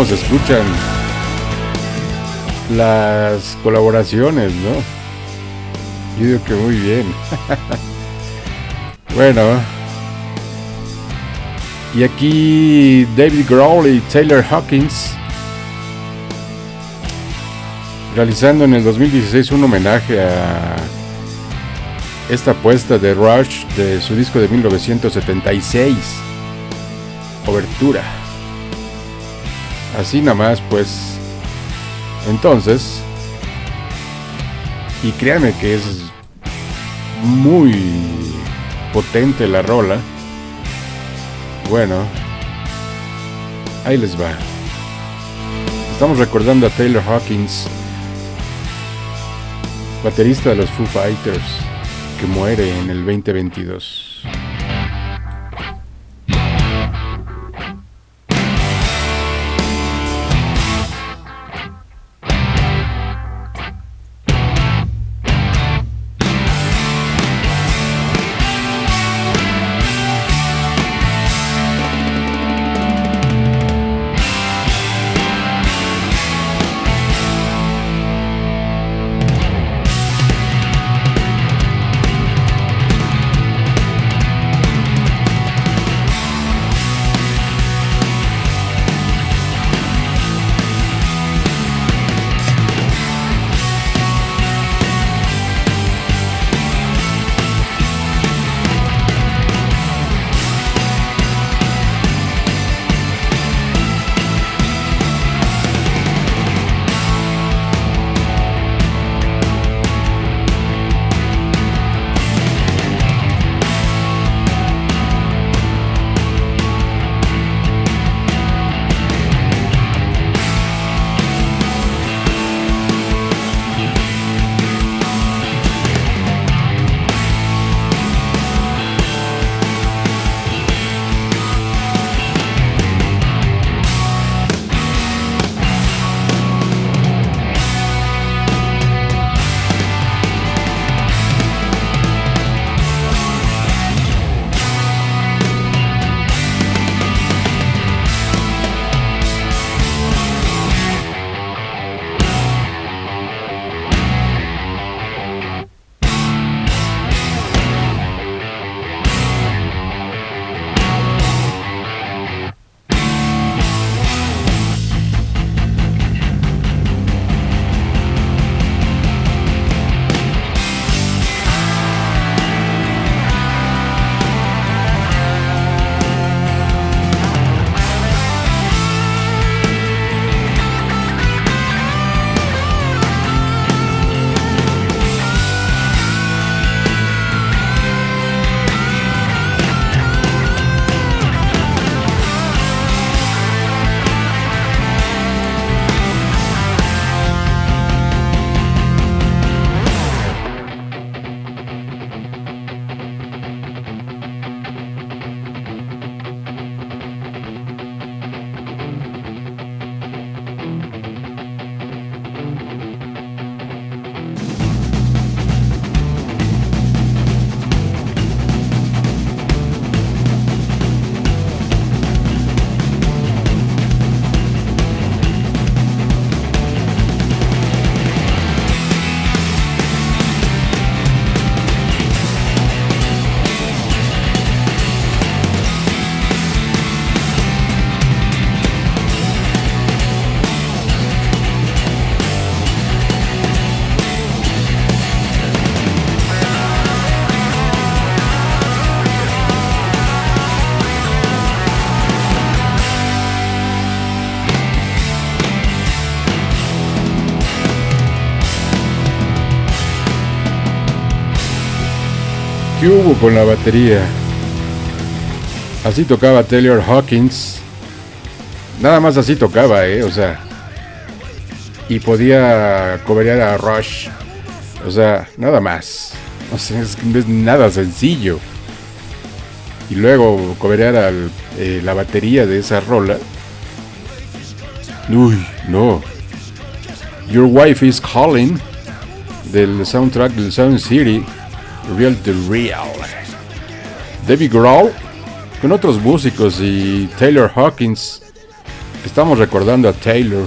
¿Cómo se escuchan las colaboraciones, no? Yo digo que muy bien. bueno. Y aquí David Grohl y Taylor Hawkins realizando en el 2016 un homenaje a esta apuesta de Rush de su disco de 1976, Obertura. Así nada más, pues. Entonces. Y créanme que es muy potente la rola. Bueno, ahí les va. Estamos recordando a Taylor Hawkins, baterista de los Foo Fighters, que muere en el 2022. Con la batería? Así tocaba Taylor Hawkins. Nada más así tocaba, ¿eh? O sea. Y podía coberear a Rush. O sea, nada más. Es no es nada sencillo. Y luego coberear al, eh, la batería de esa rola. Uy, no. Your Wife is Calling. Del soundtrack del Sound City. Real to Real. David Grohl con otros músicos y Taylor Hawkins. Estamos recordando a Taylor.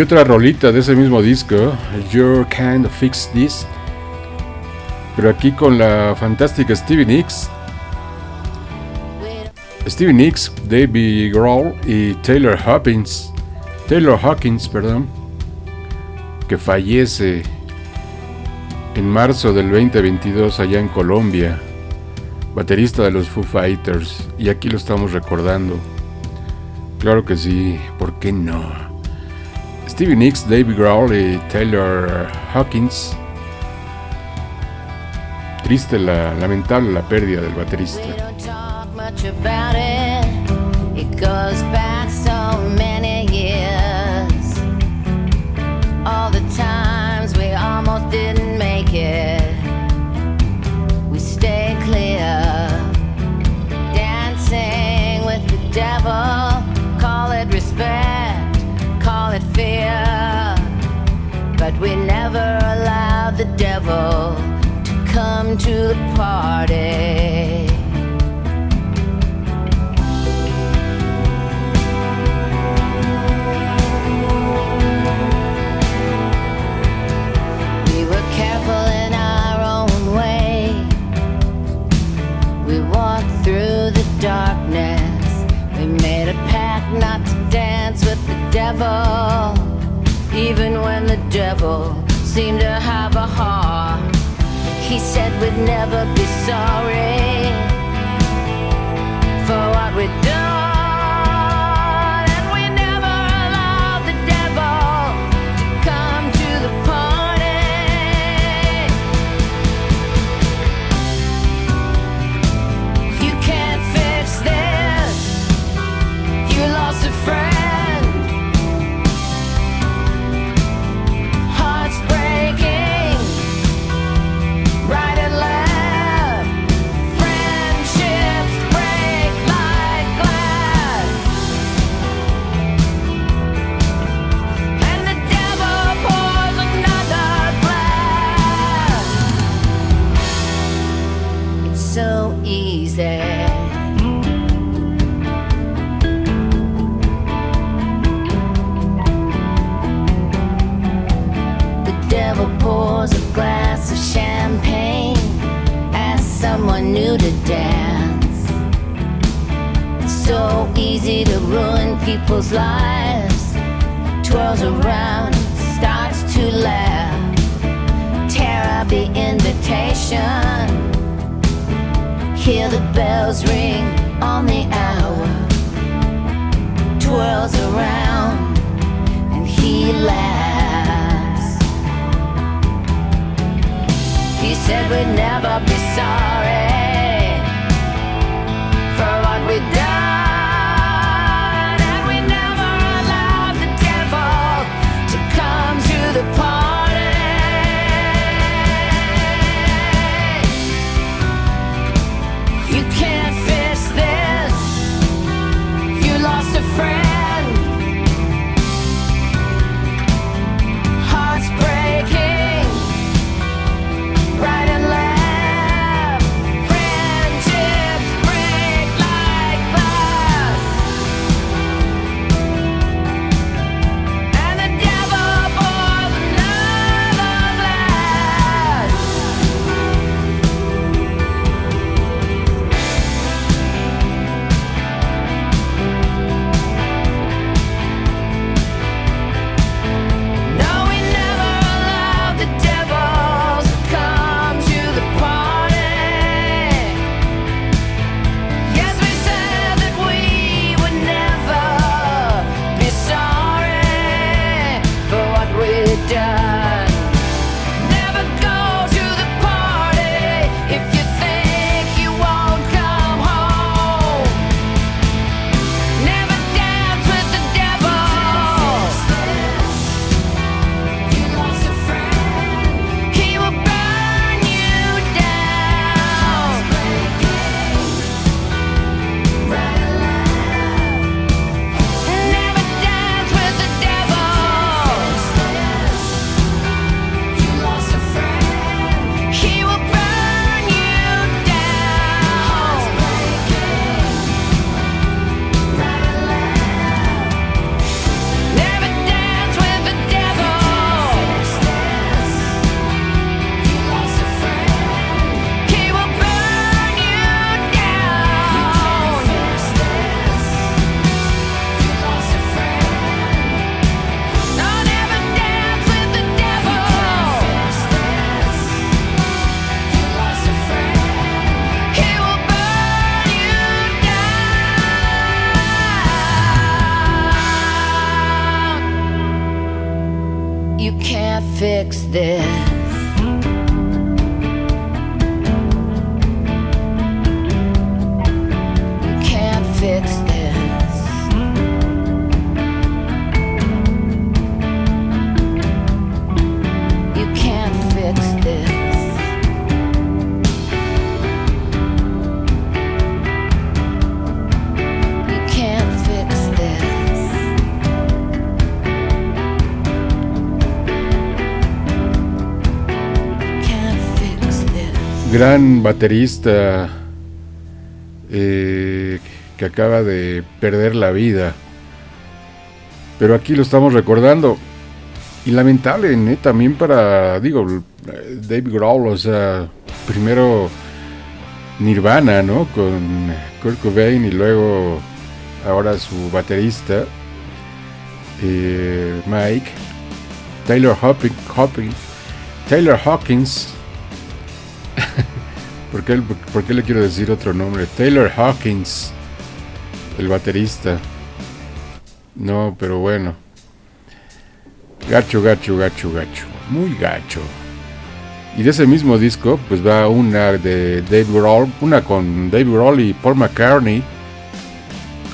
Y otra rolita de ese mismo disco, You Can't Fix This. Pero aquí con la fantástica Stevie Nicks. Stevie Nicks, David Grohl y Taylor Hawkins. Taylor Hawkins, perdón. Que fallece en marzo del 2022 allá en Colombia. Baterista de los Foo Fighters. Y aquí lo estamos recordando. Claro que sí, ¿por qué no? Stevie Nicks, David Grohl y Taylor Hawkins. Triste, la, lamentable la pérdida del baterista. much about it. It but we never allow the devil to come to the party. We were careful in our own way. We walked through the darkness. We made a pact not to devil, even when the devil seemed to have a heart. He said we'd never be sorry for what we'd done, someone new to dance. It's so easy to ruin people's lives. Twirls around, starts to laugh. Tear up the invitation. Hear the bells ring on the hour. Twirls around and he laughs. He said we'd never sorry for what we'd done, gran baterista eh, que acaba de perder la vida. Pero aquí lo estamos recordando. Y lamentable, también para, digo, Dave Grohl, o sea, primero Nirvana, ¿no? Con Kurt Cobain y luego ahora su baterista, eh, Mike, Taylor Hopping, Taylor Hawkins, por qué le quiero decir otro nombre? Taylor Hawkins, el baterista. No, pero bueno. Gacho, gacho, gacho, gacho. Muy gacho. Y de ese mismo disco, pues va una de Dave Grohl, una con Dave Grohl y Paul McCartney.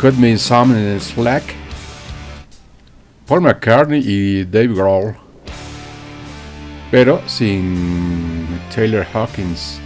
Cut Me Some Slack. Paul McCartney y Dave Grohl. Pero sin Taylor Hawkins.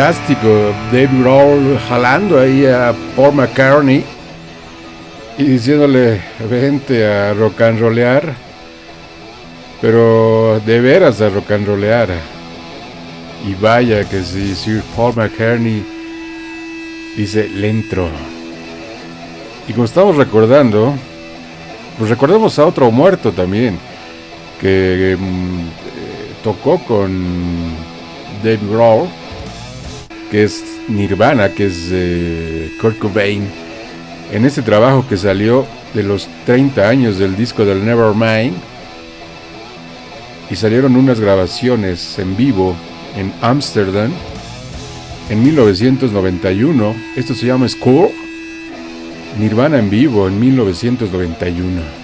fantástico. David Roll jalando ahí a Paul McCartney y diciéndole, vente a rock and rollear. Pero de veras a rock and rollear. Y vaya que si Sir Paul McCartney dice, le. Y como estamos recordando, pues recordemos a otro muerto también, que mm, eh, tocó con Dave Grohl que es Nirvana, que es eh, Kurt Cobain, en ese trabajo que salió de los 30 años del disco del Nevermind, y salieron unas grabaciones en vivo en Ámsterdam en 1991. Esto se llama Score. Nirvana en vivo en 1991.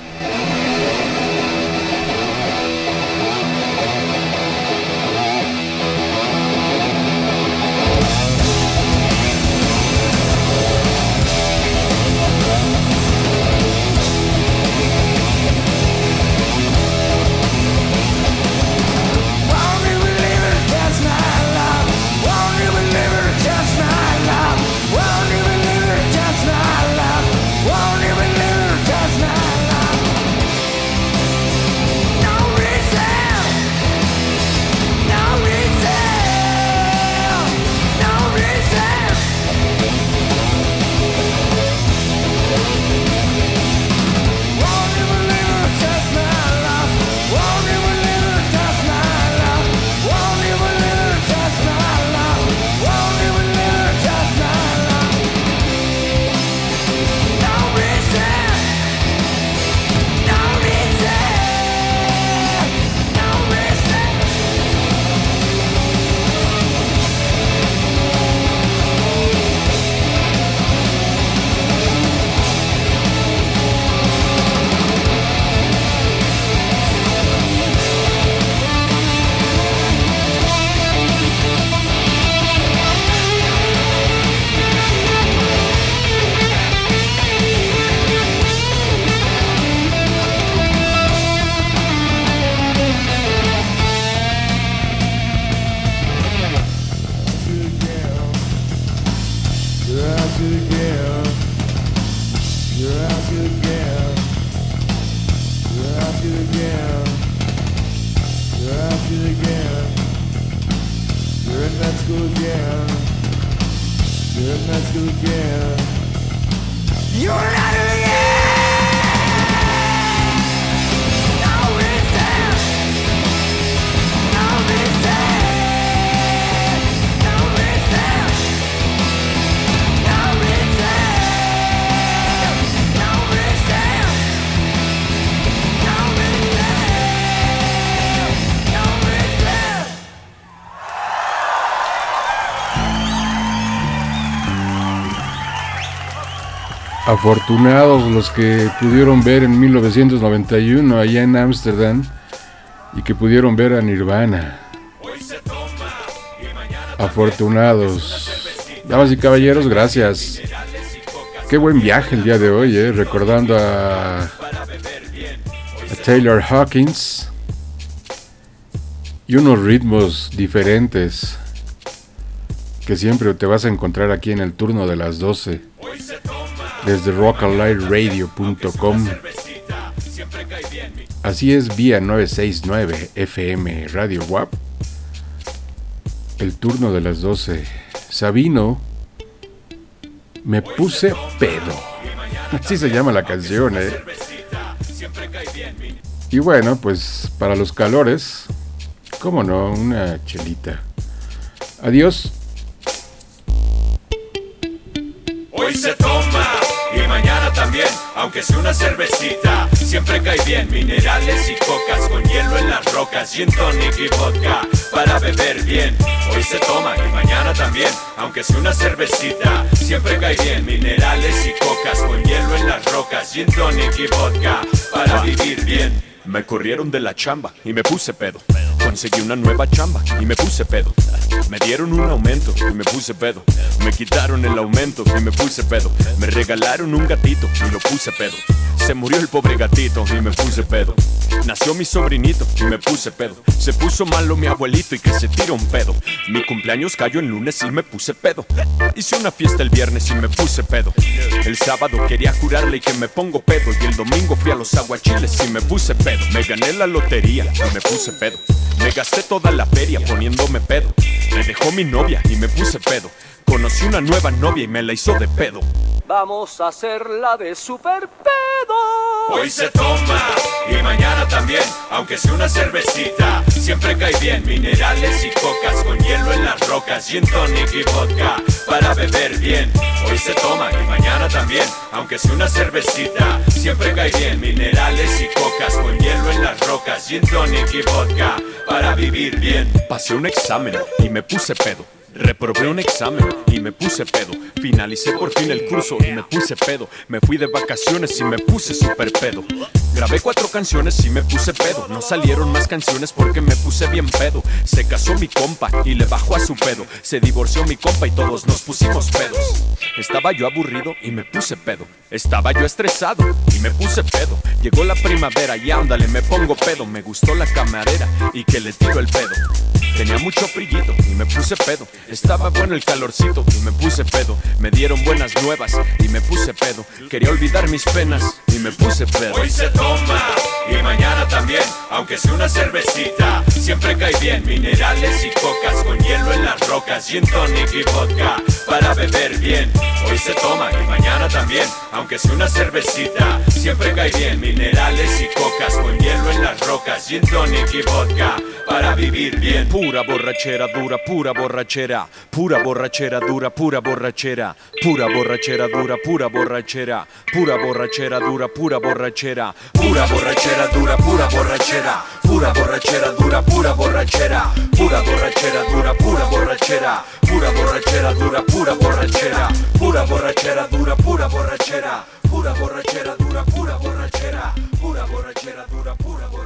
Afortunados los que pudieron ver en 1991 allá en Ámsterdam y que pudieron ver a Nirvana. Afortunados. Damas y caballeros, gracias. Qué buen viaje el día de hoy, eh, recordando a, a Taylor Hawkins y unos ritmos diferentes que siempre te vas a encontrar aquí en el turno de las 12 desde rockalightradio.com. Así es, vía 969 FM Radio WAP. El turno de las 12. Sabino, me puse pedo. Así se llama la canción, ¿eh? Y bueno, pues para los calores, cómo no, una chelita. Adiós. Aunque sea una cervecita. Siempre cae bien minerales y cocas con hielo en las rocas, gin tonic y vodka para beber bien. Hoy se toma y mañana también, aunque sea una cervecita. Siempre cae bien minerales y cocas con hielo en las rocas, gin tonic y vodka para vivir bien. Me corrieron de la chamba y me puse pedo. Conseguí una nueva chamba y me puse pedo. Me dieron un aumento y me puse pedo. Me quitaron el aumento y me puse pedo. Me regalaron un gatito y lo puse pedo. Se murió el pobre gatito y me puse pedo. Nació mi sobrinito y me puse pedo. Se puso malo mi abuelito y que se tira un pedo. Mi cumpleaños cayó en lunes y me puse pedo. Hice una fiesta el viernes y me puse pedo. El sábado quería curarle y que me pongo pedo. Y el domingo fui a los aguachiles y me puse pedo. Me gané la lotería y me puse pedo. Me gasté toda la feria poniéndome pedo. Me dejó mi novia y me puse pedo. Conocí una nueva novia y me la hizo de pedo. Vamos a hacerla de super pedo. Hoy se toma y mañana también, aunque sea una cervecita. Siempre cae bien minerales y cocas con hielo en las rocas, gin tonic y vodka para beber bien. Hoy se toma y mañana también, aunque sea una cervecita. Siempre cae bien minerales y cocas con hielo en las rocas, gin tonic y vodka para vivir bien. Pasé un examen y me puse pedo. Reprobé un examen y me puse pedo. Finalicé por fin el curso y me puse pedo. Me fui de vacaciones y me puse super pedo. Grabé cuatro canciones y me puse pedo. No salieron más canciones porque me puse bien pedo. Se casó mi compa y le bajó a su pedo. Se divorció mi compa y todos nos pusimos pedos. Estaba yo aburrido y me puse pedo. Estaba yo estresado y me puse pedo. Llegó la primavera y ándale, me pongo pedo. Me gustó la camarera y que le tiro el pedo. Tenía mucho frillito y me puse pedo. Estaba bueno el calorcito y me puse pedo. Me dieron buenas nuevas y me puse pedo. Quería olvidar mis penas y me puse pedo. Hoy se toma y mañana también, aunque sea una cervecita. Siempre cae bien minerales y cocas con hielo en las rocas, gin tonic y vodka para beber bien. Hoy se toma y mañana también, aunque sea una cervecita. Siempre cae bien minerales y cocas con hielo en las rocas, gin tonic y vodka para vivir bien. Pura borrachera dura, pura borrachera, pura borrachera dura, pura borrachera, pura borrachera dura, pura borrachera, pura borrachera dura, pura borrachera, pura borrachera dura, pura borrachera, pura borrachera dura, pura borrachera, pura borrachera dura, pura borrachera, pura borrachera dura, pura borrachera, pura borrachera dura, pura borrachera, pura borrachera dura, pura borrachera, pura borrachera dura, pura borrachera,